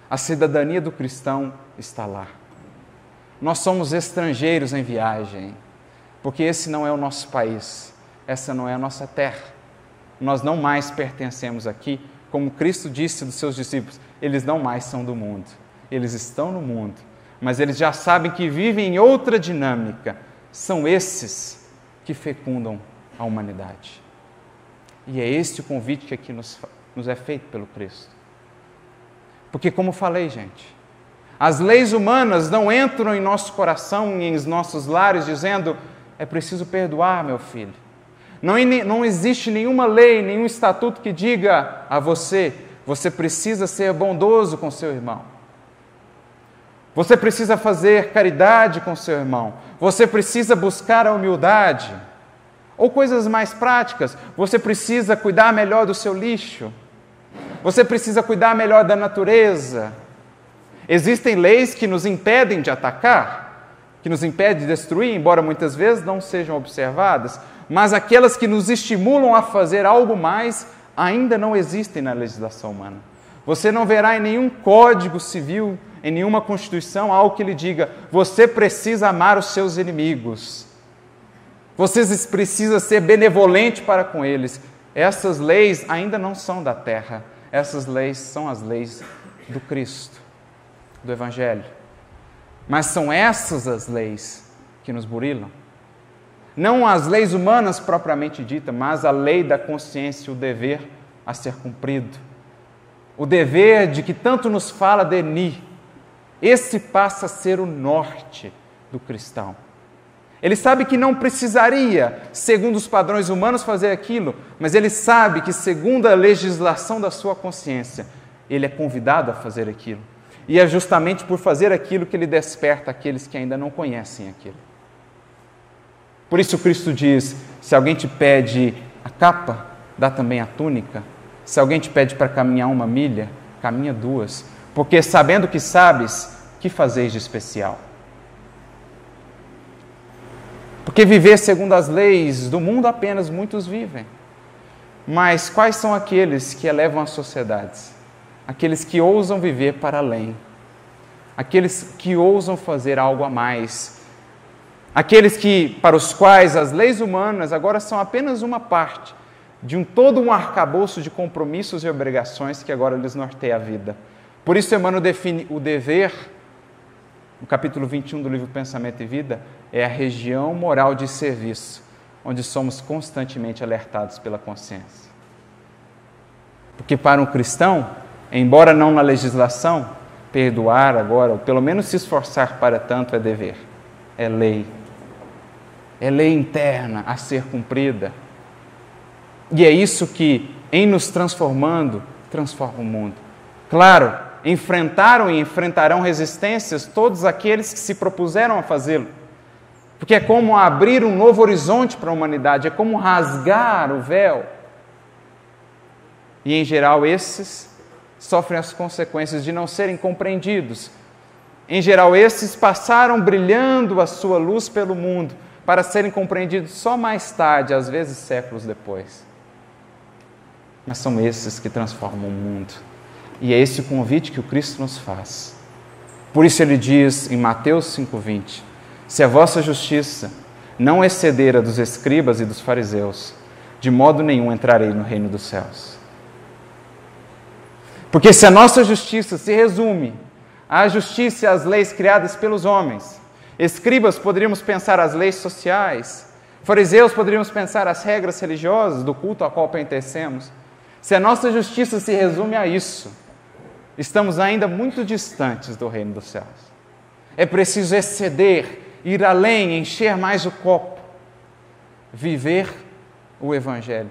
a cidadania do cristão está lá. Nós somos estrangeiros em viagem, porque esse não é o nosso país, essa não é a nossa terra. Nós não mais pertencemos aqui, como Cristo disse dos seus discípulos, eles não mais são do mundo, eles estão no mundo, mas eles já sabem que vivem em outra dinâmica. São esses que fecundam a humanidade. E é este o convite que aqui nos, nos é feito pelo Cristo. Porque, como falei, gente, as leis humanas não entram em nosso coração e em nossos lares dizendo: é preciso perdoar, meu filho. Não, não existe nenhuma lei, nenhum estatuto que diga a você: você precisa ser bondoso com seu irmão. Você precisa fazer caridade com seu irmão. Você precisa buscar a humildade. Ou coisas mais práticas, você precisa cuidar melhor do seu lixo. Você precisa cuidar melhor da natureza. Existem leis que nos impedem de atacar, que nos impedem de destruir, embora muitas vezes não sejam observadas, mas aquelas que nos estimulam a fazer algo mais ainda não existem na legislação humana. Você não verá em nenhum código civil, em nenhuma constituição, algo que lhe diga: você precisa amar os seus inimigos. Você precisa ser benevolente para com eles. Essas leis ainda não são da terra. Essas leis são as leis do Cristo, do Evangelho. Mas são essas as leis que nos burilam. Não as leis humanas propriamente ditas, mas a lei da consciência, o dever a ser cumprido. O dever de que tanto nos fala Denis, esse passa a ser o norte do cristão. Ele sabe que não precisaria, segundo os padrões humanos, fazer aquilo, mas ele sabe que, segundo a legislação da sua consciência, ele é convidado a fazer aquilo. E é justamente por fazer aquilo que ele desperta aqueles que ainda não conhecem aquilo. Por isso Cristo diz: se alguém te pede a capa, dá também a túnica. Se alguém te pede para caminhar uma milha, caminha duas. Porque sabendo que sabes, que fazeis de especial? Porque viver segundo as leis do mundo apenas muitos vivem. Mas quais são aqueles que elevam as sociedades? Aqueles que ousam viver para além. Aqueles que ousam fazer algo a mais. Aqueles que para os quais as leis humanas agora são apenas uma parte de um todo um arcabouço de compromissos e obrigações que agora lhes norteia a vida. Por isso Emmanuel define o dever no capítulo 21 do livro Pensamento e Vida, é a região moral de serviço, onde somos constantemente alertados pela consciência. Porque para um cristão, embora não na legislação, perdoar agora, ou pelo menos se esforçar para tanto, é dever, é lei. É lei interna a ser cumprida. E é isso que, em nos transformando, transforma o mundo. Claro, enfrentaram e enfrentarão resistências todos aqueles que se propuseram a fazê-lo. Porque é como abrir um novo horizonte para a humanidade, é como rasgar o véu. E em geral, esses sofrem as consequências de não serem compreendidos. Em geral, esses passaram brilhando a sua luz pelo mundo para serem compreendidos só mais tarde, às vezes séculos depois. Mas são esses que transformam o mundo. E é esse o convite que o Cristo nos faz. Por isso ele diz em Mateus 5,20: Se a vossa justiça não exceder a dos escribas e dos fariseus, de modo nenhum entrarei no reino dos céus. Porque se a nossa justiça se resume à justiça e às leis criadas pelos homens, escribas poderíamos pensar as leis sociais, fariseus poderíamos pensar as regras religiosas do culto ao qual pertencemos. Se a nossa justiça se resume a isso, estamos ainda muito distantes do reino dos céus. É preciso exceder, ir além, encher mais o copo, viver o Evangelho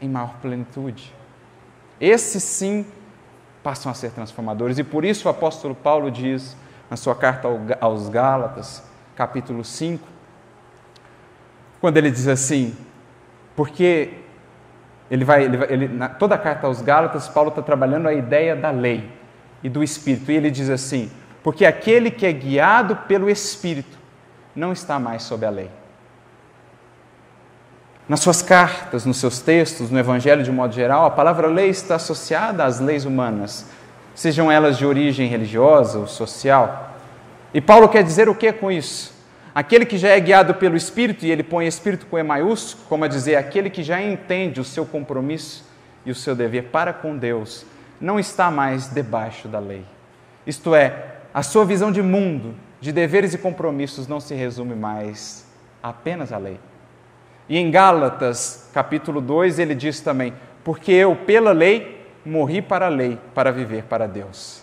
em maior plenitude. Esses sim passam a ser transformadores, e por isso o apóstolo Paulo diz na sua carta aos Gálatas, capítulo 5, quando ele diz assim: porque ele vai, ele ele, na, toda a carta aos Gálatas, Paulo está trabalhando a ideia da lei e do Espírito. E ele diz assim: porque aquele que é guiado pelo Espírito não está mais sob a lei. Nas suas cartas, nos seus textos, no Evangelho de modo geral, a palavra lei está associada às leis humanas, sejam elas de origem religiosa ou social. E Paulo quer dizer o que com isso? Aquele que já é guiado pelo Espírito, e ele põe Espírito com E maiúsculo, como a dizer, aquele que já entende o seu compromisso e o seu dever para com Deus, não está mais debaixo da lei. Isto é, a sua visão de mundo, de deveres e compromissos não se resume mais apenas à lei. E em Gálatas, capítulo 2, ele diz também: Porque eu, pela lei, morri para a lei, para viver para Deus.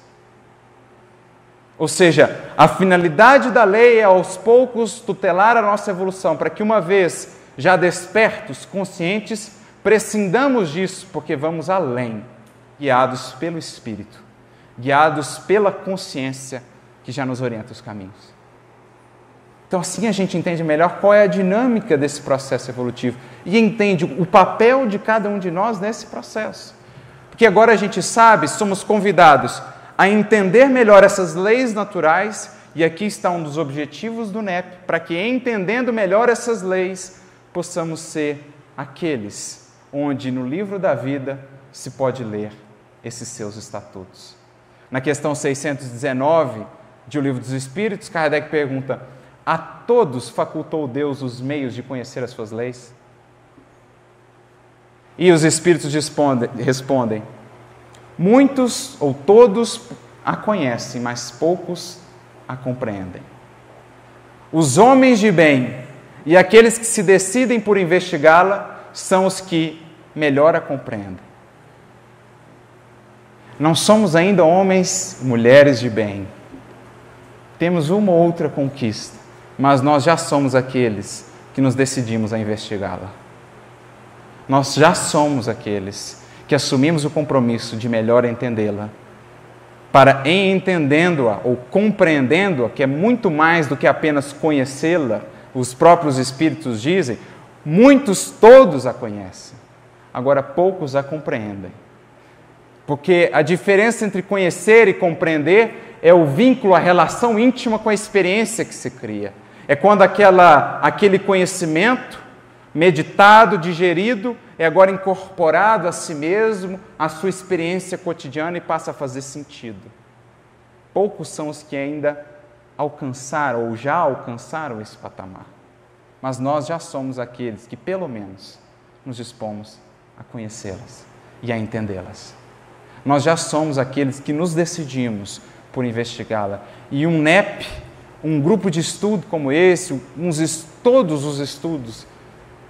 Ou seja, a finalidade da lei é aos poucos tutelar a nossa evolução, para que uma vez já despertos, conscientes, prescindamos disso, porque vamos além, guiados pelo Espírito, guiados pela consciência que já nos orienta os caminhos. Então, assim a gente entende melhor qual é a dinâmica desse processo evolutivo e entende o papel de cada um de nós nesse processo. Porque agora a gente sabe, somos convidados a entender melhor essas leis naturais, e aqui está um dos objetivos do NEP, para que entendendo melhor essas leis, possamos ser aqueles onde no livro da vida se pode ler esses seus estatutos. Na questão 619 de O Livro dos Espíritos, Kardec pergunta: A todos facultou Deus os meios de conhecer as suas leis? E os Espíritos respondem, Muitos ou todos a conhecem, mas poucos a compreendem. Os homens de bem e aqueles que se decidem por investigá-la são os que melhor a compreendem. Não somos ainda homens, mulheres de bem. Temos uma ou outra conquista, mas nós já somos aqueles que nos decidimos a investigá-la. Nós já somos aqueles que assumimos o compromisso de melhor entendê-la. Para, em entendendo-a ou compreendendo-a, que é muito mais do que apenas conhecê-la, os próprios Espíritos dizem, muitos todos a conhecem, agora poucos a compreendem. Porque a diferença entre conhecer e compreender é o vínculo, a relação íntima com a experiência que se cria. É quando aquela, aquele conhecimento meditado, digerido, é agora incorporado a si mesmo, à sua experiência cotidiana e passa a fazer sentido. Poucos são os que ainda alcançaram ou já alcançaram esse patamar. Mas nós já somos aqueles que, pelo menos, nos dispomos a conhecê-las e a entendê-las. Nós já somos aqueles que nos decidimos por investigá-la. E um NEP, um grupo de estudo como esse, uns, todos os estudos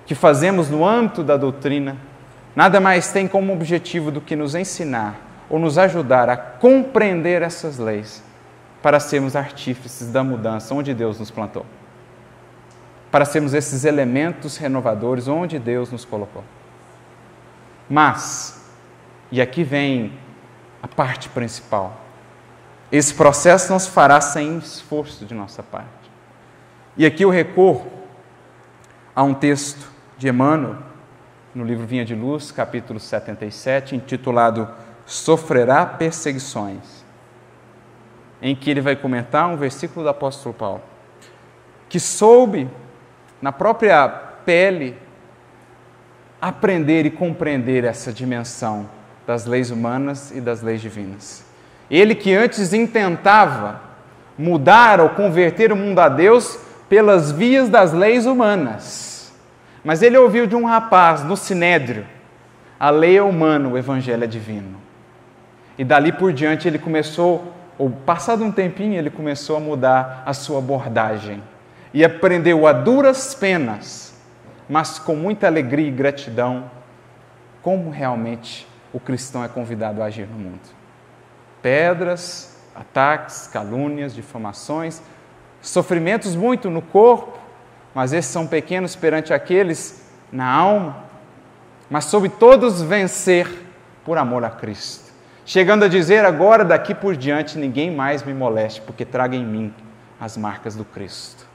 que fazemos no âmbito da doutrina, nada mais tem como objetivo do que nos ensinar ou nos ajudar a compreender essas leis para sermos artífices da mudança onde Deus nos plantou. Para sermos esses elementos renovadores onde Deus nos colocou. Mas, e aqui vem a parte principal, esse processo não se fará sem esforço de nossa parte. E aqui eu recorro a um texto de Emmanuel, no livro Vinha de Luz, capítulo 77, intitulado Sofrerá Perseguições, em que ele vai comentar um versículo do apóstolo Paulo, que soube, na própria pele, aprender e compreender essa dimensão das leis humanas e das leis divinas. Ele que antes intentava mudar ou converter o mundo a Deus pelas vias das leis humanas mas ele ouviu de um rapaz no sinédrio: a lei é humana, o evangelho é divino. E dali por diante ele começou, ou passado um tempinho, ele começou a mudar a sua abordagem e aprendeu a duras penas, mas com muita alegria e gratidão, como realmente o cristão é convidado a agir no mundo. Pedras, ataques, calúnias, difamações, sofrimentos muito no corpo, mas esses são pequenos perante aqueles na alma, mas sobre todos vencer por amor a Cristo. Chegando a dizer agora, daqui por diante, ninguém mais me moleste, porque traga em mim as marcas do Cristo.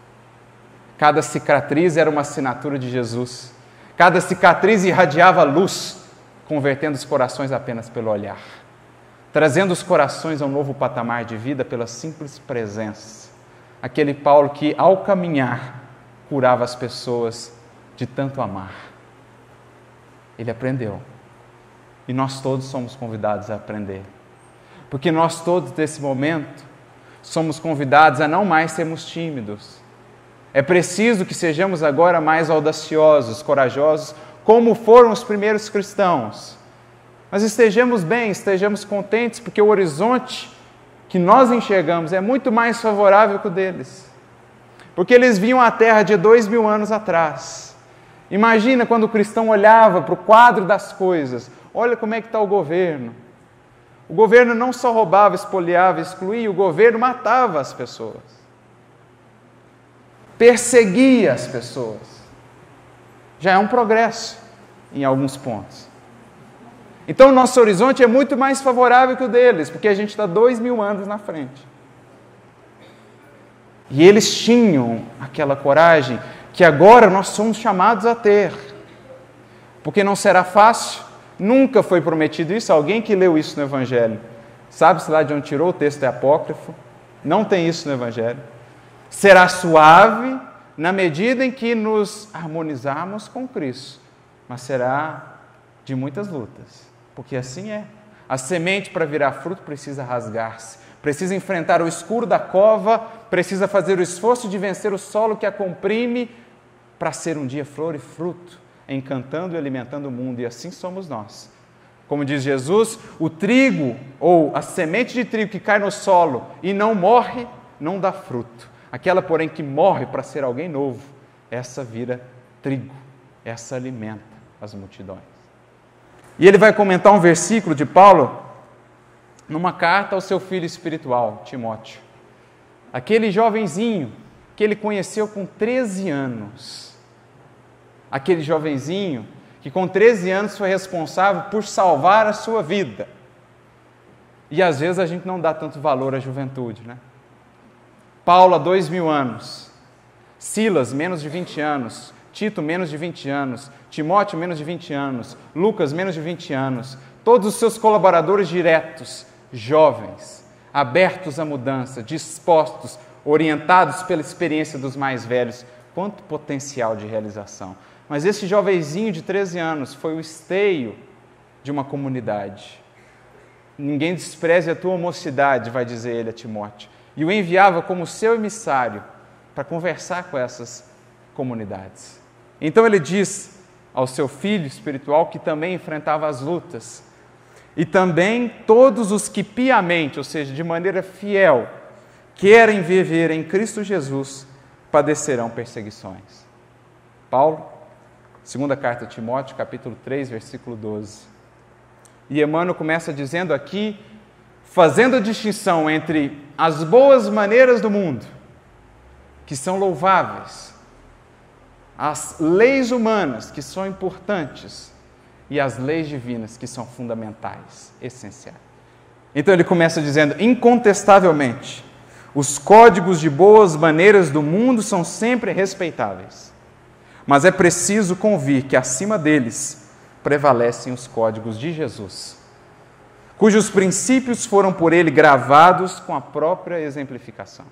Cada cicatriz era uma assinatura de Jesus. Cada cicatriz irradiava luz, convertendo os corações apenas pelo olhar, trazendo os corações a um novo patamar de vida pela simples presença. Aquele Paulo que, ao caminhar, curava as pessoas de tanto amar. Ele aprendeu. E nós todos somos convidados a aprender. Porque nós todos, nesse momento, somos convidados a não mais sermos tímidos. É preciso que sejamos agora mais audaciosos, corajosos, como foram os primeiros cristãos. Mas estejamos bem, estejamos contentes, porque o horizonte que nós enxergamos é muito mais favorável que o deles porque eles viam a terra de dois mil anos atrás. Imagina quando o cristão olhava para o quadro das coisas, olha como é que está o governo. O governo não só roubava, espoliava, excluía, o governo matava as pessoas. Perseguia as pessoas. Já é um progresso em alguns pontos. Então, o nosso horizonte é muito mais favorável que o deles, porque a gente está dois mil anos na frente. E eles tinham aquela coragem que agora nós somos chamados a ter. Porque não será fácil, Nunca foi prometido isso. Alguém que leu isso no Evangelho, sabe-se lá de onde tirou o texto é apócrifo? Não tem isso no Evangelho. Será suave na medida em que nos harmonizarmos com Cristo, mas será de muitas lutas, porque assim é. A semente para virar fruto precisa rasgar-se, precisa enfrentar o escuro da cova, precisa fazer o esforço de vencer o solo que a comprime para ser um dia flor e fruto, encantando e alimentando o mundo, e assim somos nós. Como diz Jesus, o trigo ou a semente de trigo que cai no solo e não morre, não dá fruto. Aquela, porém, que morre para ser alguém novo, essa vira trigo, essa alimenta as multidões. E ele vai comentar um versículo de Paulo numa carta ao seu filho espiritual, Timóteo. Aquele jovenzinho que ele conheceu com 13 anos. Aquele jovenzinho que com 13 anos foi responsável por salvar a sua vida. E às vezes a gente não dá tanto valor à juventude, né? Paulo, há dois mil anos. Silas, menos de 20 anos. Tito, menos de 20 anos. Timóteo, menos de 20 anos. Lucas, menos de 20 anos. Todos os seus colaboradores diretos, jovens, abertos à mudança, dispostos, orientados pela experiência dos mais velhos. Quanto potencial de realização. Mas esse jovenzinho de 13 anos foi o esteio de uma comunidade. Ninguém despreze a tua mocidade, vai dizer ele a Timóteo e o enviava como seu emissário para conversar com essas comunidades. Então ele diz ao seu filho espiritual que também enfrentava as lutas, e também todos os que piamente, ou seja, de maneira fiel, querem viver em Cristo Jesus, padecerão perseguições. Paulo, segunda carta a Timóteo, capítulo 3, versículo 12. E Emmanuel começa dizendo aqui fazendo a distinção entre as boas maneiras do mundo, que são louváveis, as leis humanas, que são importantes, e as leis divinas, que são fundamentais, essenciais. Então ele começa dizendo: incontestavelmente, os códigos de boas maneiras do mundo são sempre respeitáveis, mas é preciso convir que acima deles prevalecem os códigos de Jesus cujos princípios foram por ele gravados com a própria exemplificação.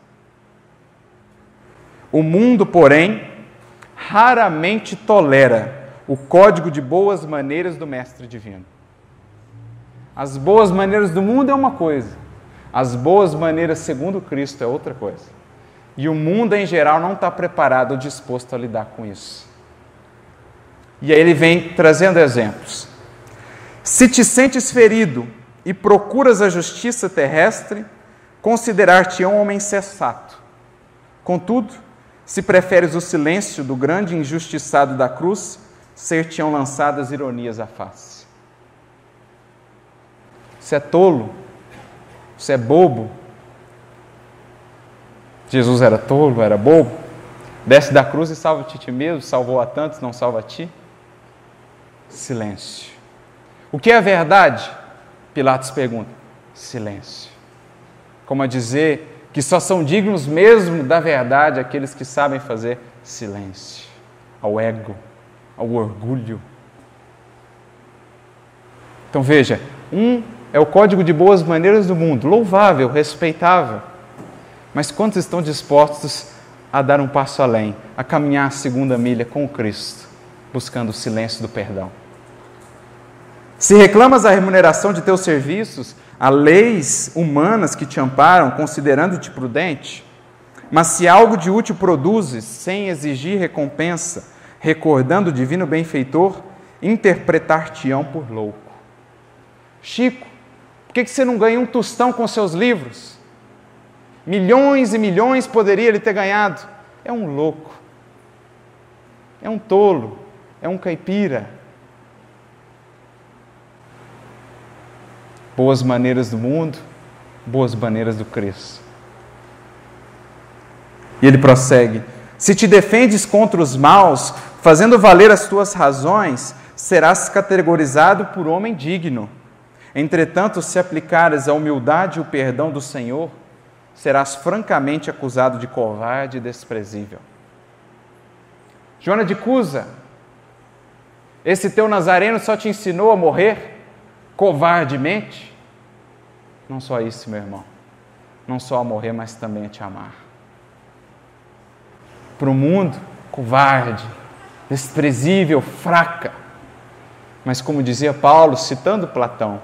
O mundo, porém, raramente tolera o código de boas maneiras do Mestre Divino. As boas maneiras do mundo é uma coisa, as boas maneiras segundo Cristo é outra coisa. E o mundo em geral não está preparado ou disposto a lidar com isso. E aí ele vem trazendo exemplos. Se te sentes ferido e procuras a justiça terrestre, considerar-te um homem sensato. Contudo, se preferes o silêncio do grande injustiçado da cruz, ser-te-ão lançadas ironias à face. Você é tolo, você é bobo. Jesus era tolo, era bobo. Desce da cruz e salva-te ti mesmo, salvou a tantos, não salva a ti. Silêncio. O que é a verdade? Pilatos pergunta: silêncio. Como a dizer que só são dignos mesmo da verdade aqueles que sabem fazer silêncio ao ego, ao orgulho. Então veja, um é o código de boas maneiras do mundo, louvável, respeitável. Mas quantos estão dispostos a dar um passo além, a caminhar a segunda milha com Cristo, buscando o silêncio do perdão? Se reclamas a remuneração de teus serviços, há leis humanas que te amparam, considerando-te prudente. Mas se algo de útil produzes, sem exigir recompensa, recordando o divino benfeitor, interpretar-te-ão por louco. Chico, por que você não ganha um tostão com seus livros? Milhões e milhões poderia ele ter ganhado. É um louco, é um tolo, é um caipira boas maneiras do mundo, boas maneiras do Cristo. E ele prossegue: Se te defendes contra os maus, fazendo valer as tuas razões, serás categorizado por homem digno. Entretanto, se aplicares a humildade e o perdão do Senhor, serás francamente acusado de covarde e desprezível. Joana de Cusa, Esse teu nazareno só te ensinou a morrer covardemente? Não só isso, meu irmão. Não só a morrer, mas também a te amar. Para o mundo, covarde, desprezível, fraca. Mas, como dizia Paulo, citando Platão,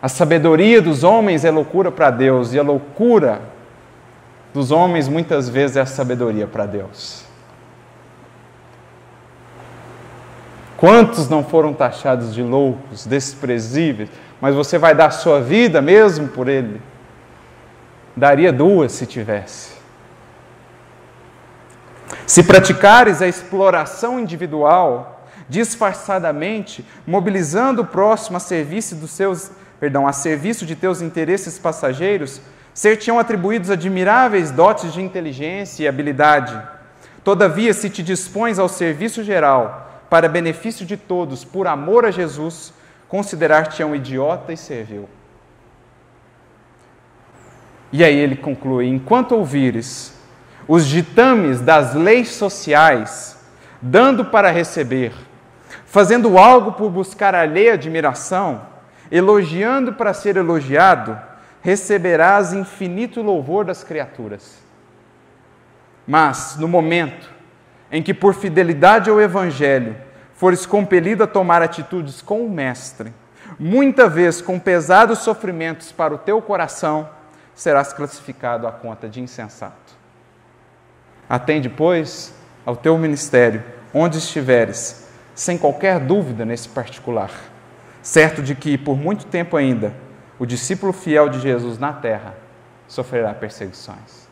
a sabedoria dos homens é loucura para Deus, e a loucura dos homens muitas vezes é a sabedoria para Deus. Quantos não foram taxados de loucos, desprezíveis, mas você vai dar sua vida mesmo por ele? Daria duas se tivesse. Se praticares a exploração individual, disfarçadamente, mobilizando o próximo a serviço dos seus, perdão, a serviço de teus interesses passageiros, ser-te-ão atribuídos admiráveis dotes de inteligência e habilidade. Todavia, se te dispões ao serviço geral, para benefício de todos, por amor a Jesus, considerar-te um idiota e servil. E aí ele conclui: enquanto ouvires os ditames das leis sociais, dando para receber, fazendo algo por buscar alheia admiração, elogiando para ser elogiado, receberás infinito louvor das criaturas. Mas, no momento em que, por fidelidade ao Evangelho, fores compelido a tomar atitudes com o Mestre, muita vez com pesados sofrimentos para o teu coração, serás classificado à conta de insensato. Atende, pois, ao teu ministério, onde estiveres, sem qualquer dúvida nesse particular, certo de que, por muito tempo ainda, o discípulo fiel de Jesus na terra sofrerá perseguições.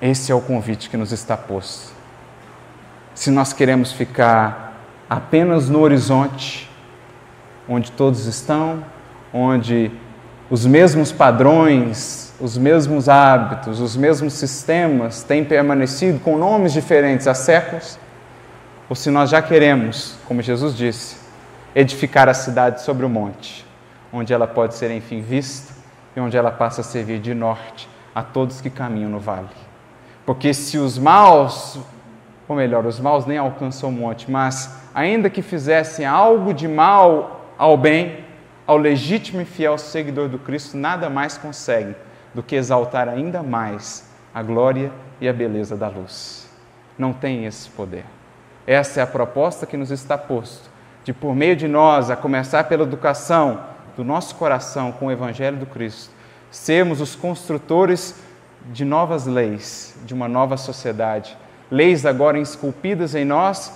Esse é o convite que nos está posto. Se nós queremos ficar apenas no horizonte, onde todos estão, onde os mesmos padrões, os mesmos hábitos, os mesmos sistemas têm permanecido com nomes diferentes há séculos, ou se nós já queremos, como Jesus disse, edificar a cidade sobre o monte, onde ela pode ser enfim vista e onde ela passa a servir de norte a todos que caminham no vale. Porque se os maus, ou melhor, os maus nem alcançam o monte, mas ainda que fizessem algo de mal ao bem, ao legítimo e fiel seguidor do Cristo, nada mais consegue do que exaltar ainda mais a glória e a beleza da luz. Não tem esse poder. Essa é a proposta que nos está posto, de por meio de nós, a começar pela educação do nosso coração com o Evangelho do Cristo, sermos os construtores de novas leis, de uma nova sociedade, leis agora esculpidas em nós,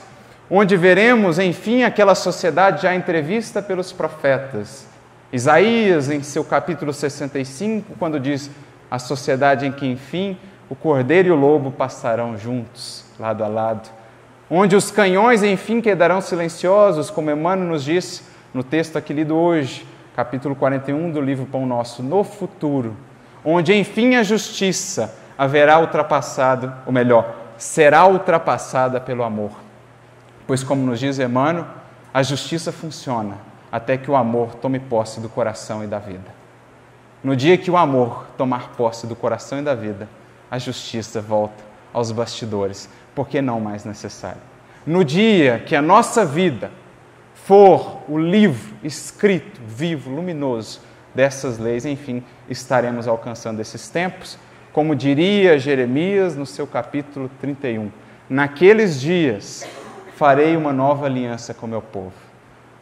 onde veremos, enfim, aquela sociedade já entrevista pelos profetas. Isaías, em seu capítulo 65, quando diz: a sociedade em que, enfim, o cordeiro e o lobo passarão juntos, lado a lado, onde os canhões, enfim, quedarão silenciosos, como Emmanuel nos disse no texto aqui lido hoje, capítulo 41 do livro Pão Nosso, no futuro onde enfim a justiça haverá ultrapassado, ou melhor, será ultrapassada pelo amor. Pois, como nos diz Emmanuel, a justiça funciona até que o amor tome posse do coração e da vida. No dia que o amor tomar posse do coração e da vida, a justiça volta aos bastidores, porque não mais necessário. No dia que a nossa vida for o livro escrito, vivo, luminoso, dessas leis, enfim, estaremos alcançando esses tempos. Como diria Jeremias no seu capítulo 31, naqueles dias farei uma nova aliança com meu povo.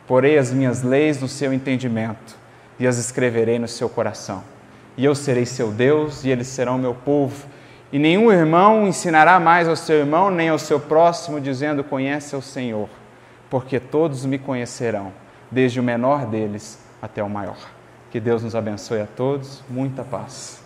Porei as minhas leis no seu entendimento e as escreverei no seu coração. E eu serei seu Deus e eles serão meu povo. E nenhum irmão ensinará mais ao seu irmão nem ao seu próximo, dizendo: Conhece o Senhor, porque todos me conhecerão, desde o menor deles até o maior. Que Deus nos abençoe a todos. Muita paz.